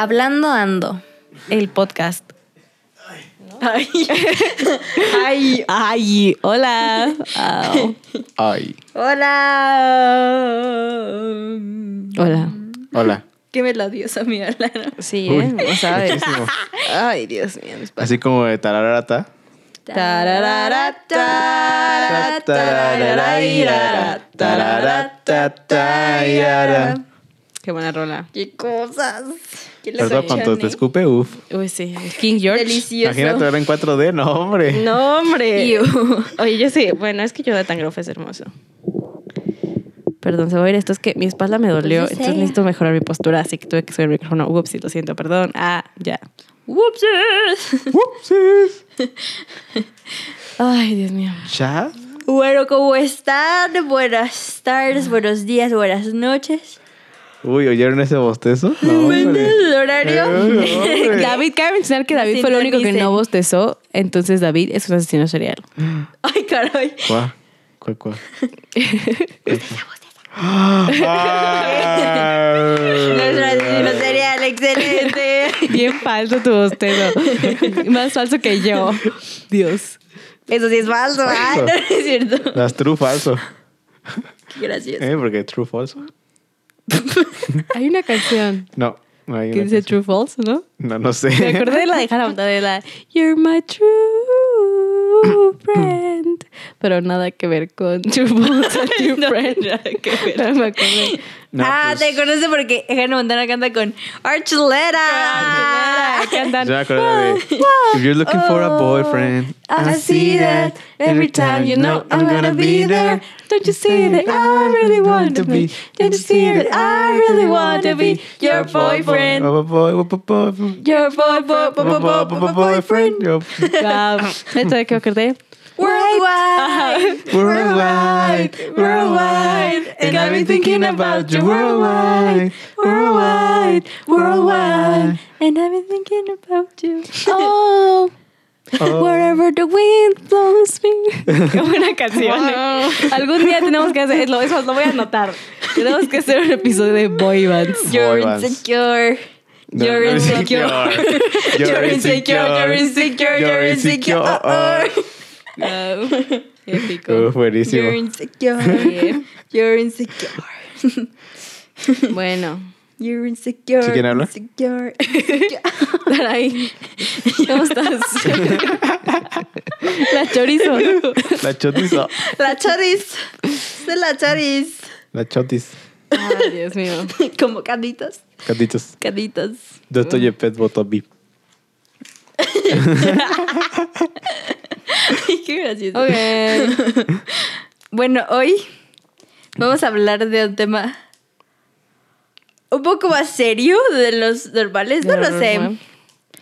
Hablando ando. El podcast. Ay. Ay. Ay, hola. Au. Ay. Hola. Hola. Hola. Qué melodiosa mi Alana. Sí, Uy, ¿eh? O sea, es- muchísimo. Ay, Dios mío. mis Así como de tararata. Tararara, tarara, Tarararairara, tararatatayara. Qué buena rola. Qué cosas. Todo cuando te escupe, uff. Uy, sí. King George. Delicioso. Imagínate verlo en 4D, no, hombre. No, hombre. Iu. Oye, yo sí. Bueno, es que yo de tan es hermoso. Perdón, se va a ir esto. Es que mi espalda me dolió. Pues entonces necesito mejorar mi postura. Así que tuve que subir el micrófono. Ups, lo siento, perdón. Ah, ya. Whoopsies. Upsis. Ay, Dios mío. ¿Ya? Bueno, ¿cómo están? Buenas tardes, buenos días, buenas noches. Uy, ¿oyeron ese bostezo? No, el horario. Eh, no. David, cabe mencionar que David fue el único que no bostezó. Entonces, David es un asesino serial. Ay, caray. ¿Cuál? ¿Cuál, cuál? Ah. Nuestro asesino serial, excelente. Bien falso tu bostezo. Más falso que yo. Dios. Eso sí es falso, ¿ah? Falso. No, no es cierto. Las true falso. Qué gracioso. ¿Eh? Porque true falso. Hay una canción No. no hay que una dice canción. True False, ¿no? No, no sé. Me acordé de la de Hannah Montana, de la You're my true friend. Pero nada que ver con True False, True Friend. Nada que ver. No me acordé. No, ah, pues, te conoce porque Hannah Montana canta con Archuleta. Cantan. yo me acordé de If you're looking for a boyfriend, I see that every time you know I'm gonna be there. Don't you see that I really want to be? Don't you see that I really want to be your boyfriend? Oh, boy, oh, boy, boy, boy, Your boy, boy, boy, boy, boy, boy, boy, boyfriend. Yo- Wow. ¿Esto de qué me acordé? Worldwide. Worldwide, worldwide, and I've been thinking about you worldwide, worldwide, worldwide. And I've been thinking about you. Oh. Oh. Wherever the wind blows me. Qué buena canción. ¿eh? Algún día tenemos que hacer, lo, eso lo voy a anotar. Tenemos que hacer un episodio de boy bands. You're Boy bands. insecure. You're insecure. You're insecure. You're insecure. You're insecure. Oh, oh. Wow. Épico. Uh, buenísimo. You're insecure. Bien. You're insecure. Bueno, You're insecure. ¿Sí quién habla? Insecure. Taray, ¿cómo estás? La chorizo. La chotiza. La charis. De la charis. La chotis. Ay, Dios mío. Como caditos. Catitos. Caditos. Yo estoy en Pet. Qué gracioso. Ok. Bueno, hoy vamos a hablar de un tema un poco más serio de los normales. No lo sé.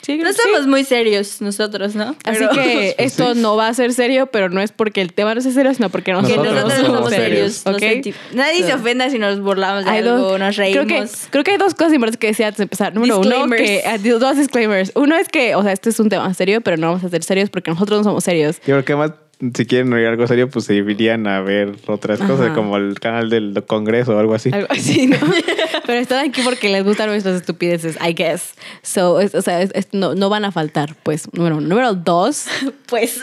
Sí, No sí. somos muy serios nosotros, ¿no? Así Pero- que esto no va a ser serio, pero no es porque el tema no sea serio, sino porque que nosotros, nosotros no somos somos serios. ¿ok? no senti- Nadie se ofenda si nos burlamos de Hay algo, dos- nos creo reímos. que, creo que hay dos cosas importantes que decía antes de empezar. Número uno, que, ah, dos disclaimers. Uno es que, o sea, este es un tema serio, pero no vamos a ser serios porque nosotros no somos serios. Yo creo que más, si quieren oír algo serio, pues se irían a ver otras cosas, como el canal del Congreso o algo así. Algo así, ¿no? pero están aquí porque les gustan nuestras estupideces, I guess. So, es- o sea, es- es- no, no van a faltar, pues. Número, número dos, Pues.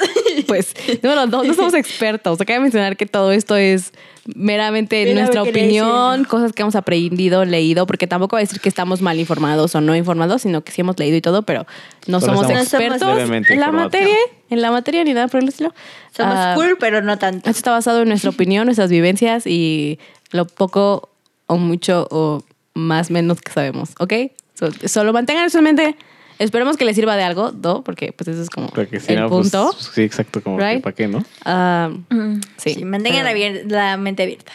pues, número dos, no somos expertos. Acabo de mencionar que todo esto es meramente Mira, nuestra opinión, decir. cosas que hemos aprendido, leído, porque tampoco va a decir que estamos mal informados o no informados, sino que sí hemos leído y todo, pero no Solo somos expertos en la materia, en la materia ni nada por el estilo. Somos Ah, cool, pero no tanto. Esto está basado en nuestra opinión, nuestras vivencias y lo poco o mucho o más menos que sabemos, ¿ok? So- solo mantengan eso en mente. Esperemos que les sirva de algo, ¿no? Porque pues eso es como Porque si el no, pues, punto. sí, exacto, como que Right? para qué, ¿no? Ah, Mm, sí, Sí, mantengan pero- la mente abierta.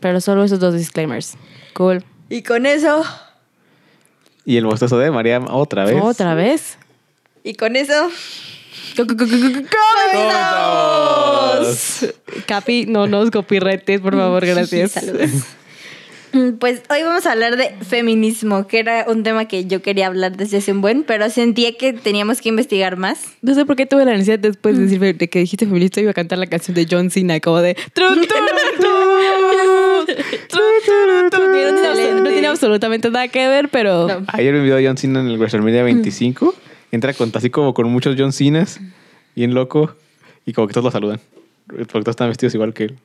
pero solo esos dos disclaimers. Cool. Y con eso, Y el bostezo de María otra vez. ¿Otra vez? y con eso, ¡Comenzamos! Capi, no nos copyrightes, por favor, gracias. Saludos. Mm, Pues hoy vamos a hablar de feminismo, que era un tema que yo quería hablar desde hace un buen, pero sentía que teníamos que investigar más. No sé por qué tuve la necesidad después de decir de que dijiste feminista iba a cantar la canción de John Cena, como de. No tiene absolutamente nada que ver, pero... No. Ayer vi un video de John Cena en el WrestleMania 25. Entra con, así como con muchos John Cenas, bien loco, y como que todos lo saludan. Porque todos están vestidos igual que él.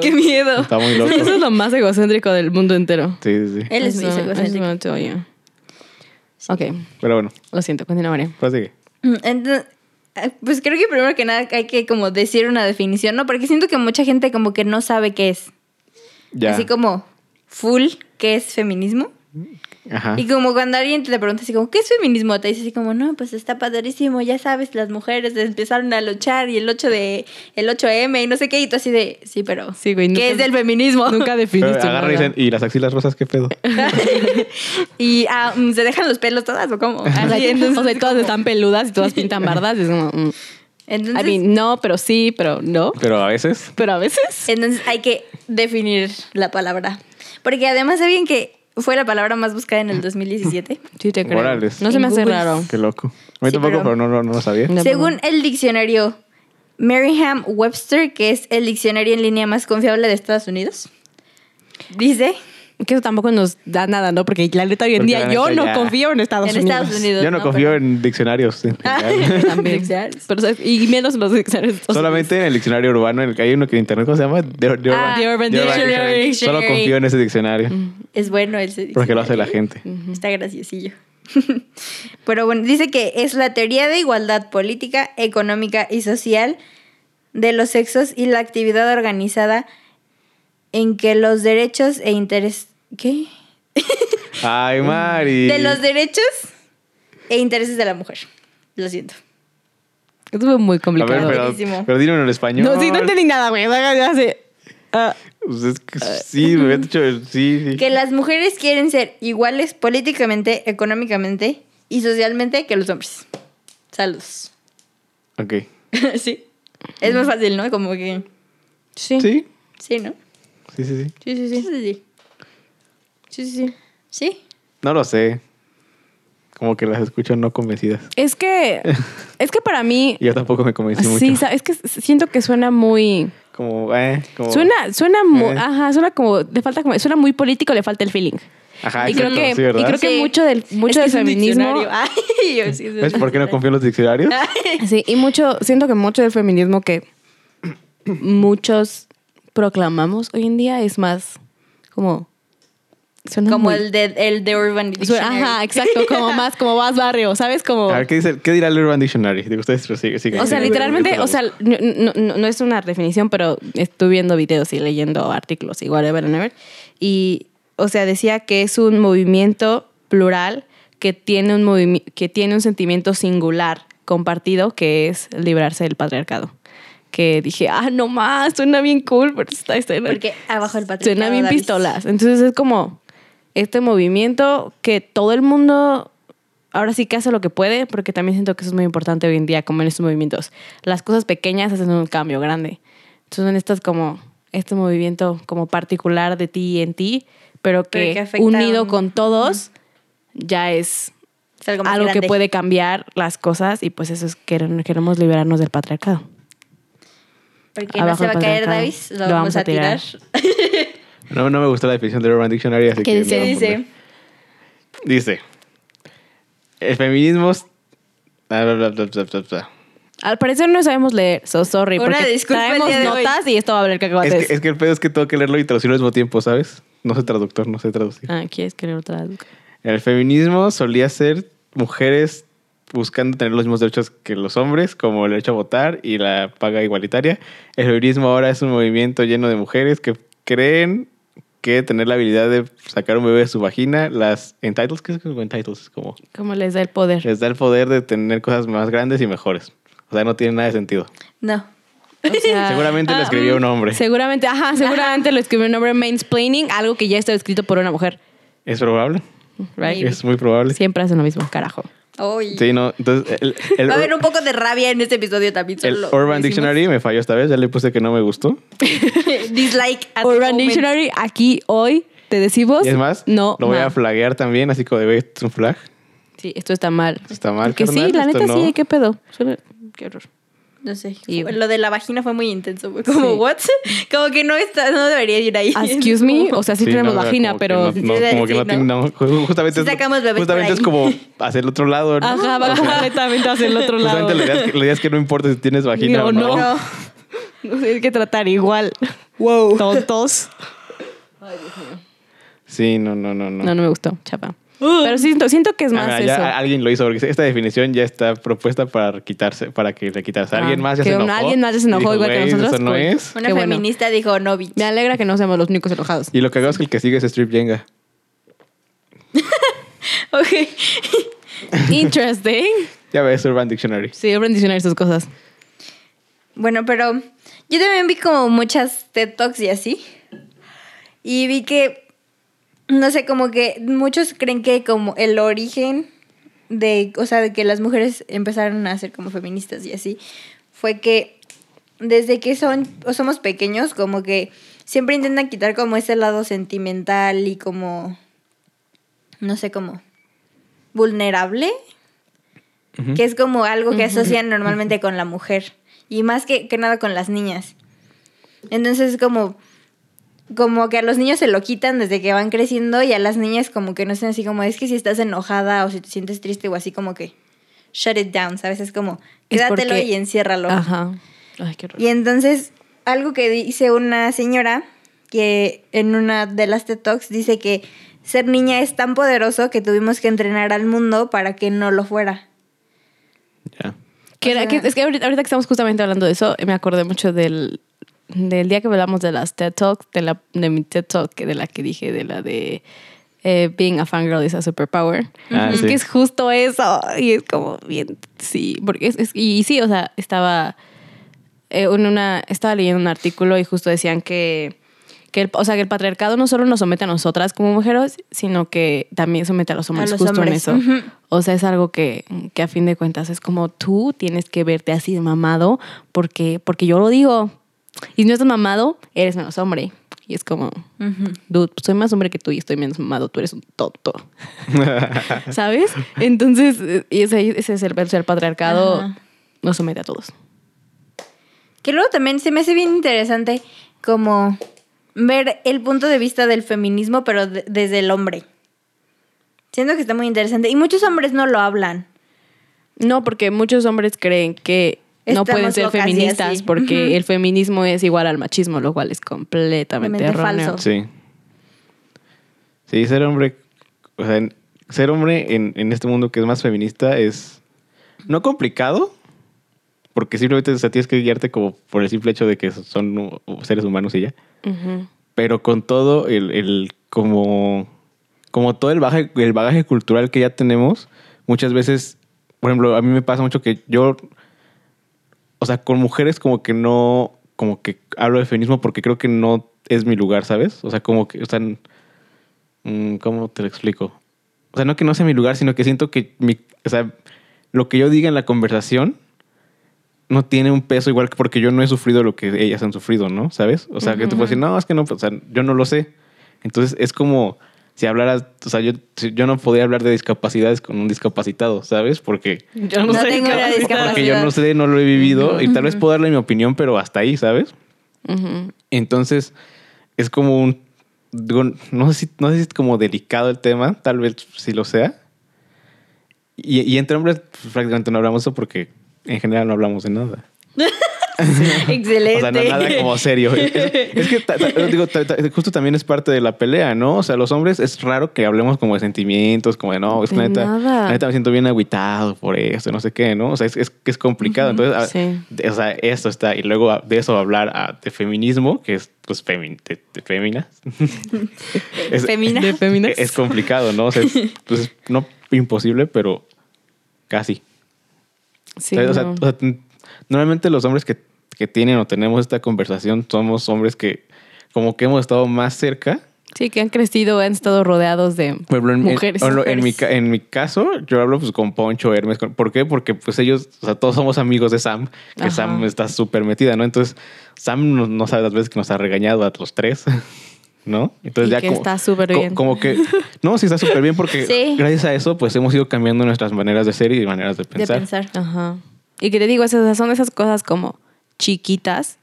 Qué miedo. Está muy loco. Eso es lo más egocéntrico del mundo entero. Sí, sí, sí. Él es muy egocéntrico. eso te oye. Ok, Pero bueno, lo siento, continúa, María. prosigue. Mm, Entonces, eh, pues creo que primero que nada hay que como decir una definición, ¿no? Porque siento que mucha gente como que no sabe qué es. Ya. Así como full, ¿qué es feminismo? Ajá. Y como cuando alguien te pregunta así como, ¿qué es feminismo? Te dice así como, no, pues está padrísimo, ya sabes, las mujeres empezaron a luchar y el 8 de, el 8M y no sé qué, y tú así de, sí, pero, Sí, güey, ¿qué nunca- es del feminismo? Nunca definiste agarran y dicen, ¿y las axilas rosas qué pedo? y ah, mm, se dejan los pelos todas o cómo. O sea, Así, entonces, o sea, todas están peludas y todas pintan bardas. es como, mm. entonces, I mean, no, pero sí, pero no. Pero a veces. Pero a veces. entonces hay que definir la palabra. Porque además saben que fue la palabra más buscada en el 2017. Sí, te creo. Morales. No se me hace Google. raro. Qué loco. A mí Sí, tampoco, pero- pero, no, no, no lo sabía. Según el diccionario Merriam-Webster, que es el diccionario en línea más confiable de Estados Unidos, dice Que eso tampoco nos da nada, ¿no? Porque la neta hoy en Porque día yo no ya- confío en Estados en Unidos. Estados Unidos. Yo no, confío en diccionarios. en general. También. Diccionarios. Pero, ¿sabes? y menos los diccionarios. Solamente en el diccionario urbano, en el que hay uno que en internet, ¿cómo se llama? The, The Ah, The Urban Dictionary. Solo confío en ese diccionario. Es bueno ese Porque lo hace la diccionario. gente. Está graciosillo. Pero bueno, dice que es la teoría de igualdad política, económica y social de los sexos y la actividad organizada en que los derechos e intereses... ¿Qué? Ay, Mari. De los derechos e intereses de la mujer. Lo siento. Fue muy A ver, complicado. pero, pero dilo en el español. no, sí, no entendí nada, güey. Ya sé. Ah, Pues es que sí, me había dicho. Sí, sí. Que las mujeres quieren ser iguales políticamente, económicamente y socialmente que los hombres. Saludos. Ok. sí. Es más fácil, ¿no? Como que... sí. Sí, Sí, ¿no? sí, sí, sí. Sí, sí, Sí, sí. sí, sí. Sí, sí, sí. No lo sé. Como que las escucho no convencidas. Es que, es que para mí, yo tampoco me convencí mucho. sí, es que siento que suena muy, Como, eh, como. suena, suena, mu- Eh. ajá, suena como, le falta como, suena muy político, le falta el feeling. Ajá, y creo que, y creo que Sí. mucho del, mucho Es que del feminismo. Ay, yo sí, ¿Ves por qué no confío en los diccionarios? sí, y mucho, siento que mucho del feminismo que muchos proclamamos hoy en día es más como, suena Como muy- el de, el de Urban Dictionary. ajá, exacto, como más, como más barrio, ¿sabes? Como, A ver, ¿qué, dice, ¿qué dirá el Urban Dictionary? Digo, ustedes sigue, sigue. O sea, literalmente, o sea, no, no- no- es una definición, pero estuve viendo videos y leyendo artículos y whatever and ever. Y, o sea, decía que es un movimiento plural que tiene un, movimi- que tiene un sentimiento singular compartido que es librarse del patriarcado. Que dije, ah, no más, suena bien cool, pero está, está Porque abajo el patriarcado. Suena bien Davis. pistolas. Entonces es como este movimiento que todo el mundo ahora sí que hace lo que puede, porque también siento que eso es muy importante hoy en día, como en estos movimientos. Las cosas pequeñas hacen un cambio grande. Entonces en estas como este movimiento como particular de ti y en ti, pero Pero que, unido un- con todos ya es Es algo que puede cambiar las cosas y pues eso es que queremos liberarnos del patriarcado. Porque no Abajo se va a caer. Davis. Lo, Lo vamos a tirar. tirar. No, no me gustó la definición del Urban Dictionary, así ¿Qué que. dice? no ¿Qué voy a dice? Dice. El feminismo. es- bla, bla, bla, bla, bla, bla, bla. Al parecer no sabemos leer, so sorry, Una porque disculpa el traemos día de hoy. notas y esto va a valer Es cacahuates. que, es que el pedo es que tengo que leerlo y traducirlo al mismo tiempo, ¿sabes? No soy traductor, no sé traducir. Ah, ¿quieres que lo traduzca? El feminismo solía ser mujeres buscando tener los mismos derechos que los hombres, como el derecho a votar y la paga igualitaria. El feminismo ahora es un movimiento lleno de mujeres que creen que tener la habilidad de sacar un bebé de su vagina, las entitles, ¿qué es eso? entitles? Como ¿Cómo les da el poder? les da el poder de tener cosas más grandes y mejores. O sea, no tiene nada de sentido. No. O sea, Seguramente lo escribió un hombre. Seguramente, ajá, seguramente lo escribió un hombre mansplaining, algo que ya está escrito por una mujer. ¿Es probable? Right? Es muy probable. Siempre hacen lo mismo, carajo. Uy. Sí, no. Entonces, el, el, Va a haber un poco de rabia en este episodio también. el solo lo Urban. Dictionary me falló esta vez. Ya le puse que no me gustó. Dislike. at Urban. Dictionary, aquí hoy te decimos. Y es más, no. lo voy ma. a flaguear también, así como de, "Güey, esto es un flag. Sí, esto está mal. Está mal, Porque sí, la neta no". sí, qué pedo. Suena- Qué horror. No sé. Y- Lo de la vagina fue muy intenso. Fue como, Sí. ¿what? Como que no está, no debería ir ahí. Excuse me, o sea, sí, Sí, tenemos no, vagina, pero... no- no, como que no no. no, ju- justamente, sacamos bebés justamente es como hacia el otro lado, ¿no? Ajá, va completamente hacia el otro lado. Justamente la idea, es que, la idea es que no importa si tienes vagina No, o no. no. Nos hay que tratar igual. Wow. Tontos. Sí, no, no, no, no. No, no me gustó, chapa. Pero siento, siento que es Ah, más mira, eso. alguien lo hizo porque esta definición ya está propuesta para quitarse, para que le quitarse. Ah, Alguien más ya que se enojó. alguien más ya se enojó dijo, igual que "Güey, nosotros, Eso no cool". es. Una Qué bueno. feminista dijo no, bitch. Me alegra que no seamos los únicos enojados. Y lo que hago es que el que sigue es Strip Jenga. Ok. Interesting. Ya ves Urban Dictionary. Sí, Urban Dictionary sus cosas. Bueno, pero yo también vi como muchas TED Talks y así. Y vi que, no sé, como que muchos creen que como el origen de, o sea, de que las mujeres empezaron a ser como feministas y así, fue que desde que son o somos pequeños, como que siempre intentan quitar como ese lado sentimental y como, no sé, como vulnerable, que es como algo que asocian normalmente con la mujer y más que, que nada con las niñas. Entonces es como, como que a los niños se lo quitan desde que van creciendo y a las niñas como que no sé así como es que si estás enojada o si te sientes triste o así como que shut it down, ¿sabes? Es como Es quédatelo porque- y enciérralo. Ajá. Ay, qué horror. Y entonces, algo que dice una señora que en una de las TED Talks dice que ser niña es tan poderoso que tuvimos que entrenar al mundo para que no lo fuera. Ya. Que O era- sea- que- es que ahorita, ahorita que estamos justamente hablando de eso, me acordé mucho del, del día que hablamos de las TED Talks, de, la, de mi TED Talk, de la que dije, de la de eh, Being a Fangirl is a Superpower. Ah, es sí. que es justo eso. Y es como bien, sí. Porque es, es- y sí, o sea, estaba, eh, en una, estaba leyendo un artículo y justo decían que, que el, o sea, que el patriarcado no solo nos somete a nosotras como mujeres, sino que también somete a los hombres los justo hombres. en eso. Ujú. O sea, es algo que, que a fin de cuentas es como tú tienes que verte así de mamado porque, porque yo lo digo. Y si no estás mamado, eres menos hombre. Y es como, dude, soy más hombre que tú y estoy menos mamado, tú eres un tonto. ¿Sabes? Entonces, eh, y ese, ese es el, patriarcado, Ajá. nos somete a todos. Que luego también se me hace bien interesante como ver el punto de vista del feminismo, pero de- desde el hombre. Siento que está muy interesante. Y muchos hombres no lo hablan. No, porque muchos hombres creen que no pueden ser feministas así. porque el feminismo es igual al machismo, lo cual es completamente erróneo. falso. Sí. Sí, ser hombre. O sea, en- ser hombre en, en este mundo que es más feminista es. No complicado. Porque simplemente o sea, tienes que guiarte como por el simple hecho de que son seres humanos y ya. Pero con todo el, el como. Como todo el bagaje, el bagaje cultural que ya tenemos, muchas veces, por ejemplo, a mí me pasa mucho que yo, o sea, con mujeres como que no, como que hablo de feminismo porque creo que no es mi lugar, ¿sabes? O sea, como que, sea, mm, ¿cómo te lo explico? O sea, no que no sea mi lugar, sino que siento que mi, o sea, lo que yo diga en la conversación no tiene un peso igual que porque yo no he sufrido lo que ellas han sufrido, ¿no? ¿Sabes? O sea, que tú puedes decir, no, es que no, o sea, yo no lo sé. Entonces es como si hablaras, o sea, yo, si- yo no podía hablar de discapacidades con un discapacitado, ¿sabes? Porque, Yo No sé tengo qué una va a decir. discapacidad. porque yo no sé, no lo he vivido y tal vez puedo darle mi opinión, pero hasta ahí, ¿sabes? Entonces, es como un. digo, no, sé si, no sé si es como delicado el tema, tal vez sí lo sea. Y, y entre hombres, pues, prácticamente no hablamos eso porque en general no hablamos de nada. Excelente. O sea, no nada como serio. Es, es que digo, justo también es parte de la pelea, ¿no? O sea, los hombres es raro que hablemos como de sentimientos, como de no, es la neta, nada. la neta me siento bien agüitado por esto, no sé qué, ¿no? O sea, es, es, que es complicado. Entonces, a- sí. de- o sea, esto está. Y luego de eso hablar a- de feminismo, que es pues de, de féminas. es, Femina. De féminas. es complicado, ¿no? O sea, es, pues, no imposible, pero casi. Sí, O sea, no. o sea, t- normalmente los hombres que, que tienen o tenemos esta conversación somos hombres que como que hemos estado más cerca. Sí, que han crecido, han estado rodeados de Por ejemplo, en, en- mujeres. en, en mi, mujeres. en mi caso, yo hablo pues con Poncho, Hermes. con- ¿Por qué? Porque pues ellos, o sea, todos somos amigos de Sam, que Ajá. Sam está súper metida, ¿no? Entonces, Sam no, no sabe las veces que nos ha regañado a los tres, ¿no? Entonces Y que está súper co- bien. Como que, no, sí está súper bien porque Sí. gracias a eso pues hemos ido cambiando nuestras maneras de ser y maneras de de pensar. pensar. Ajá. Y que te digo, esas son esas cosas como chiquitas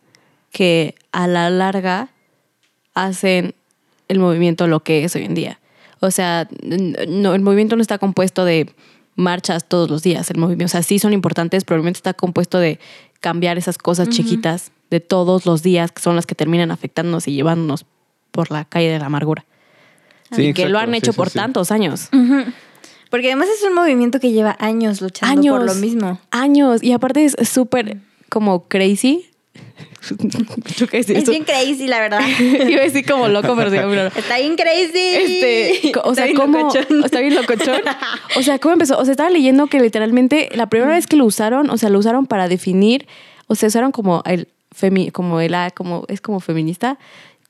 que a la larga hacen el movimiento lo que es hoy en día. O sea, no, el movimiento no está compuesto de marchas todos los días. El movimiento, o sea, sí son importantes, pero el movimiento está compuesto de cambiar esas cosas chiquitas de todos los días, que son las que terminan afectándonos y llevándonos por la calle de la amargura. Sí, y que lo han hecho sí, por sí. tantos años. Porque además es un movimiento que lleva años luchando años. por lo mismo. Años. Y aparte es súper como crazy. Sé, Es esto- bien crazy, la verdad. Iba a decir como loco, pero sí, pero- Está bien crazy. Este, o Está sea, bien ¿cómo? locochón. Está bien locochón. O sea, ¿cómo empezó? O sea, estaba leyendo que literalmente la primera vez que lo usaron, o sea, lo usaron para definir, o sea, usaron como el femi, como el como es como feminista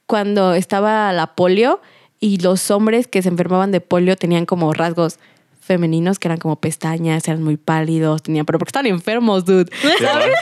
cuando estaba la polio y los hombres que se enfermaban de polio tenían como rasgos femeninos que eran como pestañas, eran muy pálidos, tenían, pero porque estaban enfermos, dude. ¿Sabes?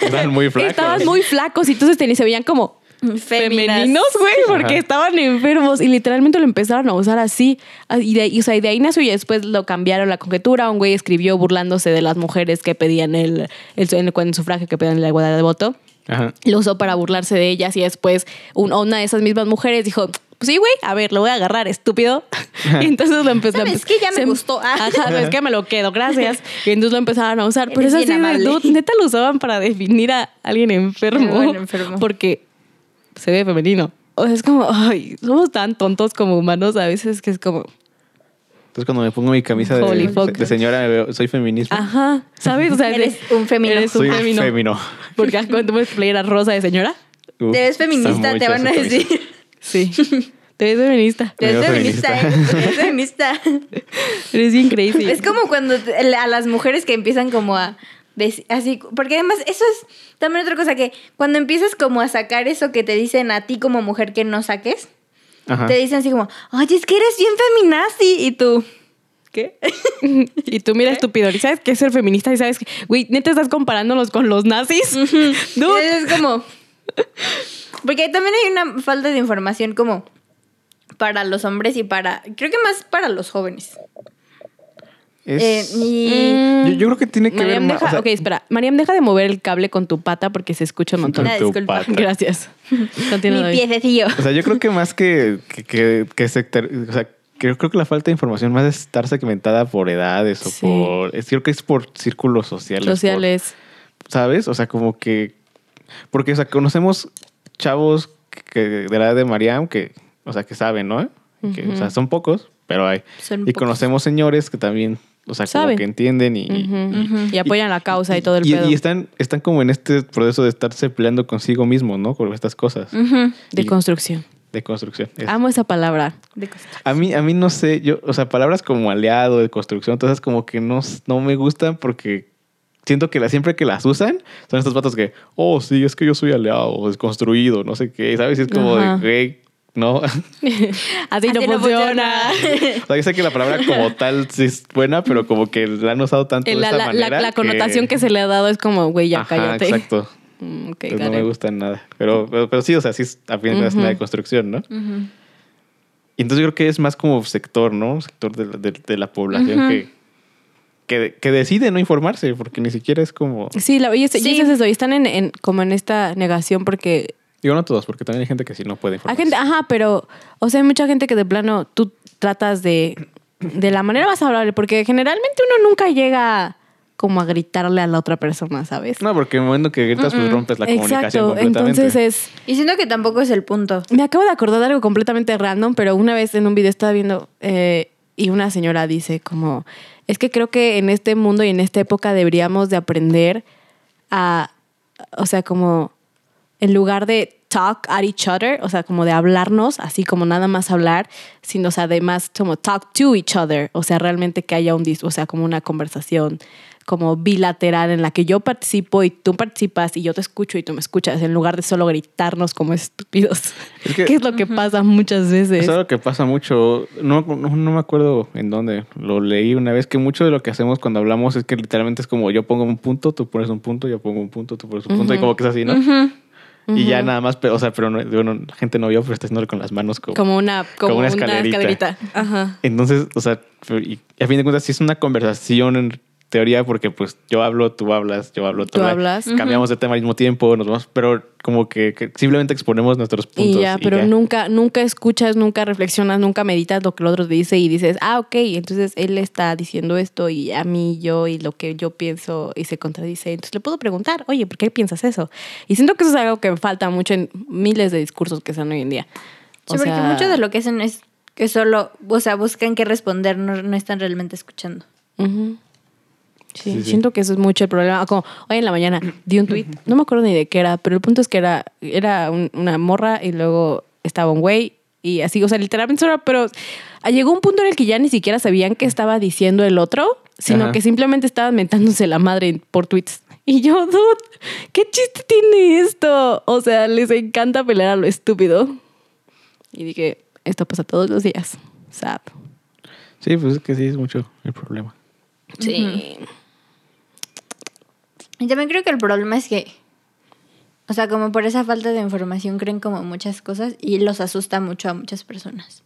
Estaban muy flacos. Estaban muy flacos y entonces tenían- se veían como femeninos, güey, porque Ajá. estaban enfermos y literalmente lo empezaron a usar así. Ah, Y de, ahí- o sea, y de ahí nació y después lo cambiaron la conjetura. Un güey escribió burlándose de las mujeres que pedían el, el, el, el sufragio, que pedían la igualdad de voto. Ajá. Lo usó para burlarse de ellas y después un- una de esas mismas mujeres dijo, pues sí, güey, a ver, lo voy a agarrar, estúpido. y entonces lo empezó ¿Sabes qué? Ya me gustó. Ah. Ajá, es que me lo quedo, gracias. Y entonces lo empezaron a usar. Pero es así neta lo usaban para definir a alguien enfermo. Bueno, enfermo. Porque se ve femenino. O sea, es como, ay, somos tan tontos como humanos a veces que es como, Entonces cuando me pongo mi camisa de, de- señora, me veo, soy feminista. ajá, ¿sabes? O sea, Eres un femino. Eres un soy femino. femino. Porque ah, cuando te pones playera rosa de señora, Uf, Te ves feminista, te van a decir. Sí. Te ves feminista. Te ves feminista. ¿eh? Te ves feminista. Eres bien crazy. Es como cuando a las mujeres que empiezan como a así, porque además eso es también otra cosa que cuando empiezas como a sacar eso que te dicen a ti como mujer que no saques, Ajá. te dicen así como, oye, es que eres bien feminazi y tú, ¿qué? Y tú mira estúpido, ¿y sabes qué es ser feminista? Y sabes que, güey, neta estás comparándolos con los nazis. Dude. Es como, porque también hay una falta de información como para los hombres y para, creo que más para los jóvenes. Es- Eh, y Mm, yo, yo creo que tiene que Mariam, ver más. deja, o sea, ok, espera. Mariam, deja de mover el cable con tu pata porque se escucha un montón. Una tu disculpa. pata. Gracias. Continúa, mi piececillo. O sea, yo creo que más que, que, que, que sector- o sea, creo que la falta de información más es estar segmentada por edades o Sí. por, es, creo que es por círculos sociales. por- Sociales. ¿Sabes? O sea, como que, porque, o sea, conocemos chavos que, de la edad de Mariam que, o sea, que saben, ¿no? Que, O sea, son pocos, pero hay. Son y pocos. conocemos señores que también, o sea, como que entienden y, apoyan la causa y, todo el y, pedo. y están, están como en este proceso de estarse peleando consigo mismo, ¿no? Con estas cosas de y- construcción. de construcción. Es- Amo esa palabra. De costa. A mí, a mí no sé, yo, o sea, palabras como aliado, de construcción, entonces como que no, no me gustan porque siento que la, siempre que las usan son estos vatos que, oh, sí, es que yo soy aliado, desconstruido, no sé qué, ¿sabes? Y es como Ajá. de, güey, no. Así, no, Así no funciona. o sea, yo sé que la palabra como tal sí es buena, pero como que la han usado tanto de la, esa la- la- manera. la connotación que... se le ha dado es como, güey, ya Ajá, cállate. exacto. Mm, Pues no me gusta nada. Pero, pero, pero sí, o sea, sí es a fin de cuentas una Ujú. deconstrucción, ¿no? Y entonces yo creo que es más como sector, ¿no? Sector de, la- de- de la población que, que, que decide no informarse, porque ni siquiera es como... Sí, la, y es, y Sí. es eso. Y están en, en- como en esta negación porque Digo, no todos, porque también hay gente que sí no puede hay informarse. gente, ajá, pero, o sea, hay mucha gente que de plano tú tratas de, de la manera más favorable, porque generalmente uno nunca llega como a gritarle a la otra persona, ¿sabes? No, porque en el momento que gritas, pues rompes la comunicación Exacto, completamente. entonces es... Y siento que tampoco es el punto. Me acabo de acordar de algo completamente random, pero una vez en un video estaba viendo eh, y una señora dice como, es que creo que en este mundo y en esta época deberíamos de aprender a, o sea, como en lugar de talk at each other, o sea, como de hablarnos, así como nada más hablar, sino, o sea, además como talk to each other, o sea, realmente que haya un, o sea, como una conversación como bilateral en la que yo participo y tú participas y yo te escucho y tú me escuchas, en lugar de solo gritarnos como estúpidos. Es que- ¿Qué es lo que pasa muchas veces? Es algo que pasa mucho. No, no, no me acuerdo en dónde. Lo leí una vez que mucho de lo que hacemos cuando hablamos es que literalmente es como yo pongo un punto, tú pones un punto, yo pongo un punto, tú pones un punto. Y como que es así, ¿no? Y ya nada más, pero, o sea, pero no, bueno, la gente no vio, pero está haciéndole con las manos como... Como una, como Como una una escalerita. Ajá. Entonces, o sea, y a fin de cuentas, sí es una conversación en- teoría porque pues yo hablo, tú hablas, yo hablo, tú, Tú hablas. Cambiamos de tema al mismo tiempo, nos vamos, pero como que, que simplemente exponemos nuestros puntos. Y ya, pero ya. nunca, nunca escuchas, nunca reflexionas, nunca meditas lo que el otro te dice y dices, ah, ok, entonces él está diciendo esto y a mí yo y lo que yo pienso y se contradice. Entonces le puedo preguntar, oye, ¿por qué piensas eso? Y siento que eso es algo que falta mucho en miles de discursos que están hoy en día. O Sí, porque sea, mucho de lo que hacen es que solo, o sea, buscan qué responder, no, no están realmente escuchando. ujú. Sí, Sí, sí. siento que eso es mucho el problema. Como hoy en la mañana di un tweet, no me acuerdo ni de qué era, pero el punto es que era, era un- una morra y luego estaba un güey y así, o sea, literalmente solo, pero llegó un punto en el que ya ni siquiera sabían qué estaba diciendo el otro, sino Ajá. que simplemente estaban mentándose la madre por tweets. Y yo, dude, ¿qué chiste tiene esto? O sea, les encanta pelear a lo estúpido. Y dije, esto pasa todos los días. Sad. Sí, pues es que sí es mucho el problema. Sí. Y también creo que el problema es que, o sea, como por esa falta de información creen como muchas cosas y los asusta mucho a muchas personas.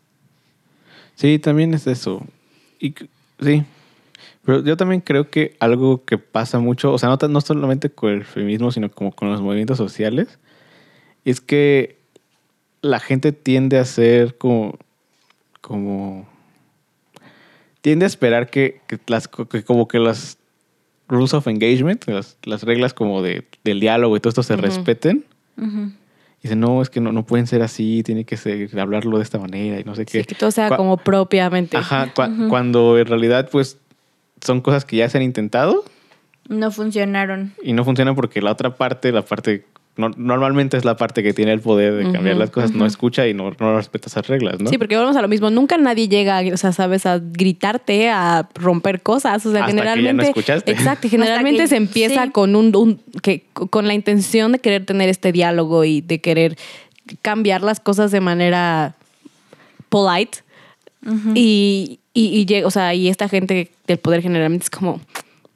Sí, también es eso. Y sí. Pero yo también creo que algo que pasa mucho, o sea, no, no solamente con el feminismo, sino como con los movimientos sociales, es que la gente tiende a ser como. como. tiende a esperar que, que las que como que las rules of engagement, las, las reglas como de, del diálogo y todo esto se respeten. Y dicen, no, es que no, no pueden ser así, tiene que ser, hablarlo de esta manera y no sé qué. Sí, que todo sea como propiamente. Ajá, cua- cuando en realidad pues son cosas que ya se han intentado No funcionaron. y no funcionan porque la otra parte, la parte, no- normalmente es la parte que tiene el poder de cambiar las cosas, no escucha y no, no respeta esas reglas, ¿no? Sí, porque volvemos a lo mismo. Nunca nadie llega, o sea, sabes, a gritarte, a romper cosas. O sea, Hasta que ya no generalmente. escuchaste. Exacto, generalmente que- se empieza sí. con un, un- que con la intención de querer tener este diálogo y de querer cambiar las cosas de manera polite. Y, y, y o sea, y esta gente del poder generalmente es como,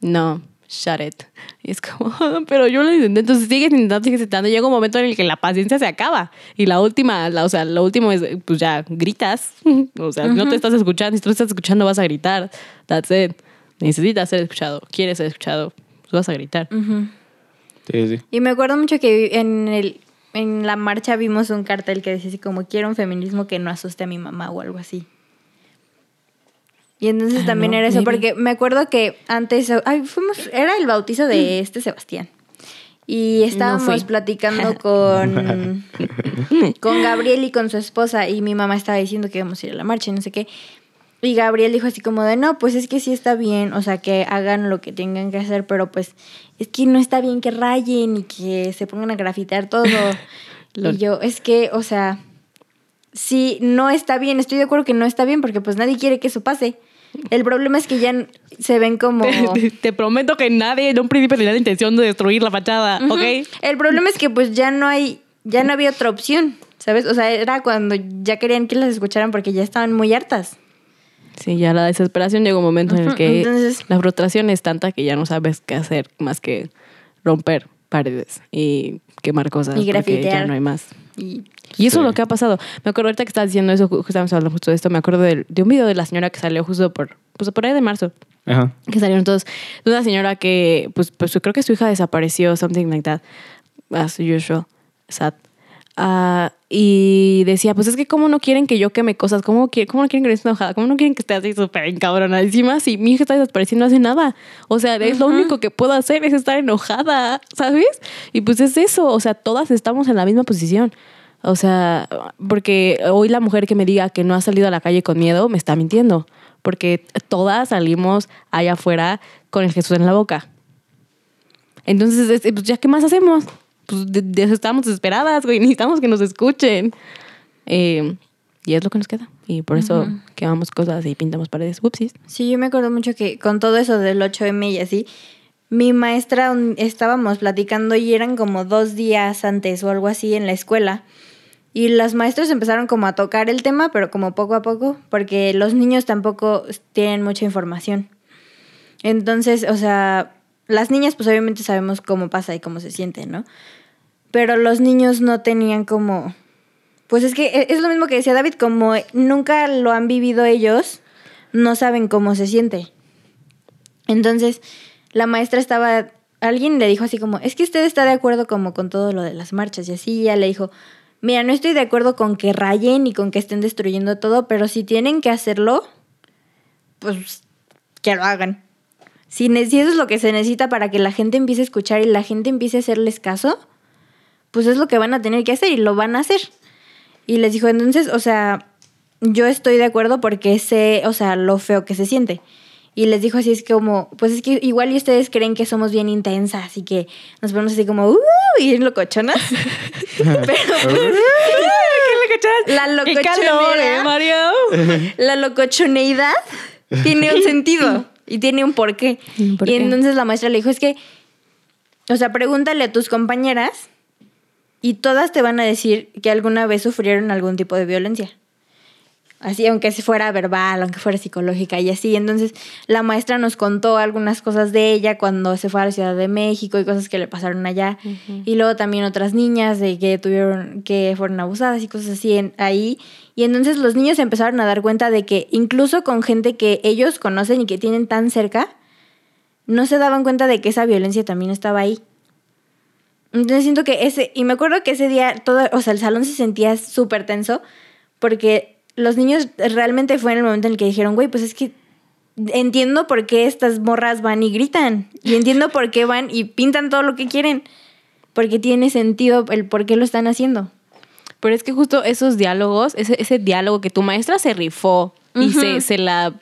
no, shut it. Y es como, pero yo lo intenté. Entonces sigues intentando, sigues intentando. Llega un momento en el que la paciencia se acaba. Y la última, la, o sea, lo último es, pues ya gritas. O sea, no te estás escuchando. Si tú estás escuchando, vas a gritar. That's it. Necesitas ser escuchado. Quieres ser escuchado. Pues vas a gritar. Sí, sí. Y me acuerdo mucho que en, el, en la marcha vimos un cartel que decía así como quiero un feminismo que no asuste a mi mamá o algo así. Y entonces Ah, también no, era eso, maybe. porque me acuerdo que antes, ay, fuimos, era el bautizo de este Sebastián. Y estábamos platicando con, con Gabriel y con su esposa y mi mamá estaba diciendo que íbamos a ir a la marcha y no sé qué. Y Gabriel dijo así como de, no, pues es que sí está bien, o sea, que hagan lo que tengan que hacer, pero pues es que no está bien que rayen y que se pongan a grafitar todo. y yo, es que, o sea, sí, no está bien, estoy de acuerdo que no está bien porque pues nadie quiere que eso pase. El problema es que ya se ven como... Te, te prometo que nadie en un principio tenía la intención de destruir la fachada. ¿ok? El problema es que pues ya no hay, ya no había otra opción, ¿sabes? O sea, era cuando ya querían que las escucharan porque ya estaban muy hartas. Sí, ya la desesperación llega un momento en el que entonces- la frustración es tanta que ya no sabes qué hacer más que romper paredes y quemar cosas. Y porque grafitear. Ya no hay más. Y Y eso Sí. es lo que ha pasado. Me acuerdo ahorita que estabas diciendo eso, estábamos hablando justo de esto, me acuerdo de, un video de la señora que salió justo por, pues por ahí de marzo, Ajá. que salieron todos, de una señora que, pues, pues creo que su hija desapareció, something like that, as usual, sad. Ah, y decía, pues es que cómo no quieren que yo queme cosas, cómo, qui- cómo no quieren que esté enojada, cómo no quieren que esté así súper encabronadísima si mi hija está desapareciendo no hace nada. O sea, es lo único que puedo hacer es estar enojada, ¿sabes? Y pues es eso, o sea, todas estamos en la misma posición. O sea, porque hoy la mujer que me diga que no ha salido a la calle con miedo me está mintiendo, porque todas salimos allá afuera con el Jesús en la boca. Entonces, es- pues ya, ¿qué más hacemos? Pues de- de- estamos desesperadas, güey, necesitamos que nos escuchen. Eh, y es lo que nos queda. Y por eso quemamos cosas y pintamos paredes. Upsis. Sí, yo me acuerdo mucho que con todo eso del 8M y así, mi maestra un- estábamos platicando y eran como dos días antes o algo así en la escuela. Y las maestras empezaron como a tocar el tema, pero como poco a poco, porque los niños tampoco tienen mucha información. Entonces, o sea, las niñas pues obviamente sabemos cómo pasa y cómo se siente, ¿no? Pero los niños no tenían como... Pues es que e- es lo mismo que decía David, como nunca lo han vivido ellos, no saben cómo se siente. Entonces, la maestra estaba, alguien le dijo así como, es que usted está de acuerdo como con todo lo de las marchas y así, ella le dijo, mira, no estoy de acuerdo con que rayen y con que estén destruyendo todo, pero si tienen que hacerlo, pues que lo hagan. Si, si eso es lo que se necesita para que la gente empiece a escuchar y la gente empiece a hacerles caso, pues es lo que van a tener que hacer y lo van a hacer. Y les dijo, entonces, o sea, yo estoy de acuerdo porque sé, o sea, lo feo que se siente. Y les dijo así, es como, pues es que igual y ustedes creen que somos bien intensas y que nos ponemos así como, uh, y bien locochonas. Pero pues, la ¡Qué calor, eh, Mario! la locochoneidad tiene un sentido y tiene un porqué. ¿Un por y qué? entonces la maestra le dijo, es que, o sea, pregúntale a tus compañeras y todas te van a decir que alguna vez sufrieron algún tipo de violencia. Así, aunque fuera verbal, aunque fuera psicológica y así. Entonces, la maestra nos contó algunas cosas de ella cuando se fue a la Ciudad de México y cosas que le pasaron allá. Y luego también otras niñas de que tuvieron, que fueron abusadas y cosas así en- ahí. Y entonces los niños empezaron a dar cuenta de que incluso con gente que ellos conocen y que tienen tan cerca, no se daban cuenta de que esa violencia también estaba ahí. Entonces siento que ese, y me acuerdo que ese día todo, o sea, el salón se sentía súper tenso porque los niños realmente fue en el momento en el que dijeron, güey, pues es que entiendo por qué estas morras van y gritan y entiendo por qué van y pintan todo lo que quieren, porque tiene sentido el por qué lo están haciendo. Pero es que justo esos diálogos, ese, ese diálogo que tu maestra se rifó y se, se la.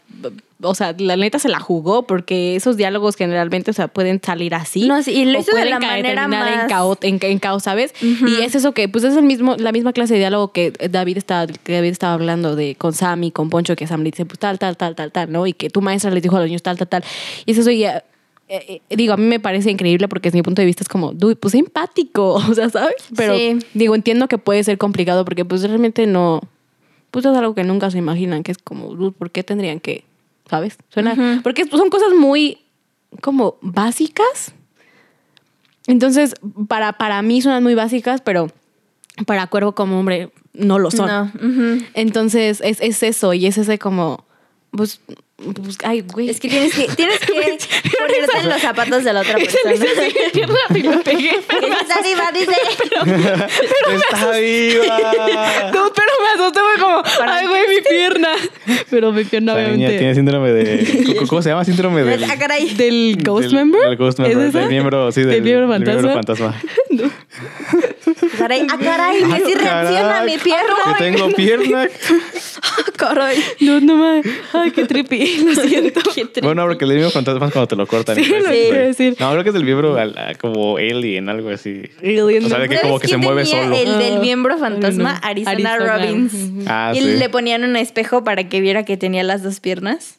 O sea, la neta se la jugó porque esos diálogos generalmente, o sea, pueden salir así. No, sí, y lo o hizo de pueden la caer- manera terminar en más- caos, en, en caos, ¿sabes? Y es eso que, pues es el mismo, la misma clase de diálogo que David estaba, que David estaba hablando de con Sam y con Poncho, que Sam le dice, pues tal, tal, tal, tal, tal, ¿no? Y que tu maestra les dijo a los niños tal, tal, tal. Y es eso, y, eh, eh, digo, a mí me parece increíble porque desde mi punto de vista es como, dude, pues empático, o sea, ¿sabes? Pero Sí. digo, entiendo que puede ser complicado porque pues realmente no, pues es algo que nunca se imaginan, que es como, dude, ¿por qué tendrían que, ¿sabes? Suena, porque son cosas muy como básicas. Entonces, para, para mí suenan muy básicas, pero para Cuervo como hombre no lo son. No. Entonces, es, es eso, y es ese como, pues, pues ay, güey. Es que tienes que, tienes que ponerte en los zapatos de la otra persona. y lo pegué. Está arriba, dice. ¡Está viva! No, pero me asusté, fue como, ay, güey, mi pierna. Pero mi pierna, Esa niña obviamente. tiene síndrome de. ¿Cómo- ¿Cómo se llama? Síndrome del. Ah, caray. ¿Del Ghost del- Member? Del Ghost ¿Es Member. esa? Del miembro, sí, del, ¿Del miembro del fantasma? fantasma. Caray, ah, caray, que sí reacciona mi pierna. Que tengo pierna. Caray. No, no mames. Ay, qué trippy. Lo siento. Bueno, porque el miembro fantasma es cuando te lo cortan. Sí, lo pues, iba a güey. decir. No, creo que es el miembro como alien, algo así. Alien O sea, de que ¿Sabes como que se mueve solo. El del Ah, miembro fantasma. Arizona. Robbins. Ah, y le ponían un espejo para que viera que tenía las dos piernas.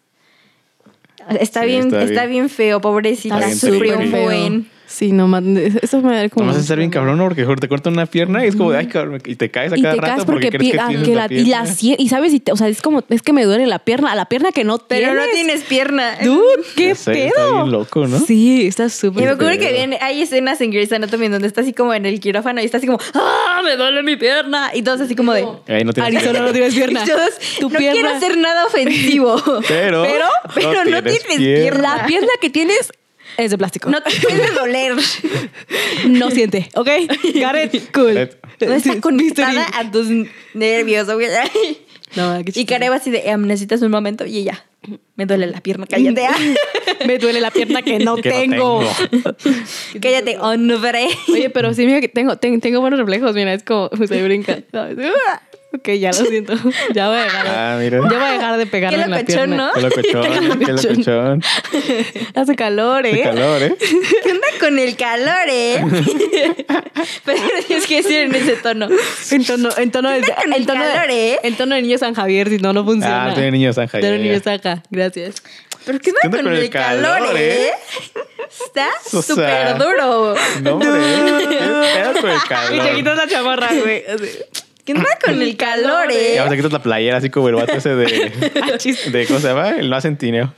Está Sí, bien, está está bien. bien, feo, pobrecita. Bien Sufrió un buen. Sí, no, man, eso me da como... Nomás estar bien cabrón. Porque mejor te cortan una pierna y es como, de, ay, cabrón, y te caes a Y cada te rato caes porque, porque, crees pi- que ah, tienes que la la, y la pierna. y sabes, y te- o sea, es como, es que me duele la pierna, la pierna que no Pero tienes. no tienes pierna. Dude, qué sé, Está pedo. bien loco, ¿no? Sí, está Y súper. me acuerdo pedo. que viene, hay escenas en Grey's Anatomy donde está así como en el quirófano y está así como, ¡ah! Me duele mi pierna. Y todos así como de. Ahí no tienes Arizona pierna. no tienes pierna. Y todos, Tu no pierna. quiero hacer nada ofensivo. Pero, pero, pero no tienes, pierna. La pierna que tienes es de plástico. No te puede doler. No siente, ¿ok? Gareth, cool. No está conectada a tus nervios. güey. No, qué Y. Careva así de, "Em, necesitas un momento. Y ella, me duele la pierna, cállate. ah. Me duele la pierna que no Que no tengo. tengo. cállate, hombre. Oye, pero sí, mira que tengo, ten- tengo buenos reflejos. Mira, es como se brinca. Ok, ya lo siento. Ya voy a dejar. Ah, mira. Ya voy a dejar de pegarme Qué en la locochón, pierna. ¿no? Qué locochón, qué locochón. Hace calor, ¿eh? calor, ¿eh? ¿Qué onda con el calor, eh? Pero tienes que decir en ese tono. En tono, en tono de, ¿Qué onda con en el tono de- calor, eh? en tono de niño San Javier, si no, no funciona. Ah, tiene niño zanja. Tiene ya, niño. Sanja, gracias. ¿Pero qué onda con, el calor, eh? Está O súper duro. No, hombre. ¿Qué con el Y te calor? quitas la chamarra, güey. ¿Qué onda con el calor, Y eh? ahora te quitas la playera así como el vato ese de... Achis. de ¿Cómo se llama? El no centineo.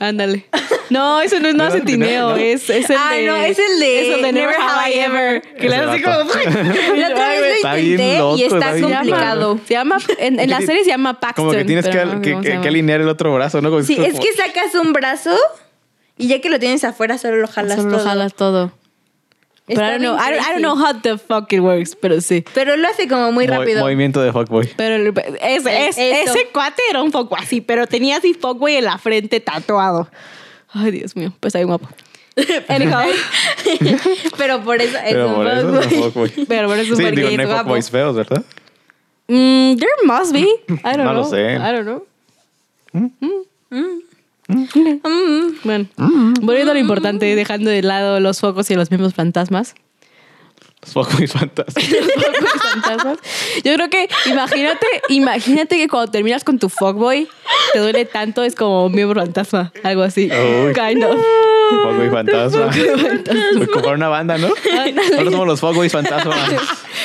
Ándale. No, eso no es ¿No es centineo, es, es el Ah, de... no, es el de Es el de Never Have I Ever. Que le así como... La otra vez lo Está bien intenté loco, y está está bien complicado. Se llama... En, en la serie se llama Paxton. Como que tienes que, que, alinear el otro brazo, ¿no? Como- Sí, como- es que sacas un brazo Y ya que lo tienes afuera, solo lo jalas Solo todo. lo jalas todo. Pero I don't, know, I, don't, I don't know how the fuck it works, pero sí. Pero lo hace como muy Mo- rápido. movimiento de fuckboy. Pero el- es- es- ese cuate era un poco así, pero tenía así fuckboy en la frente tatuado. Ay, Dios mío, pues ahí guapo. Anyhow, Pero por eso es Pero un por eso es un fuckboy. fuckboy. pero por eso Sí, porque digo, es no hay fuckboys feos, ¿verdad? Mm, there must be. I don't No lo know. sé. I don't know. Mm. Bueno, volviendo a lo importante, dejando de lado los focos y los mismos fantasmas. Los fuckboys fantasmas. Los fantasmas. Yo creo que imagínate, imagínate que cuando terminas con tu fuckboy te duele tanto, es como un miembro fantasma, algo así. Uy. Kind of. Fuckboy fantasma. Pues comprar una banda, ¿no? Ahora somos los fuckboys fantasmas.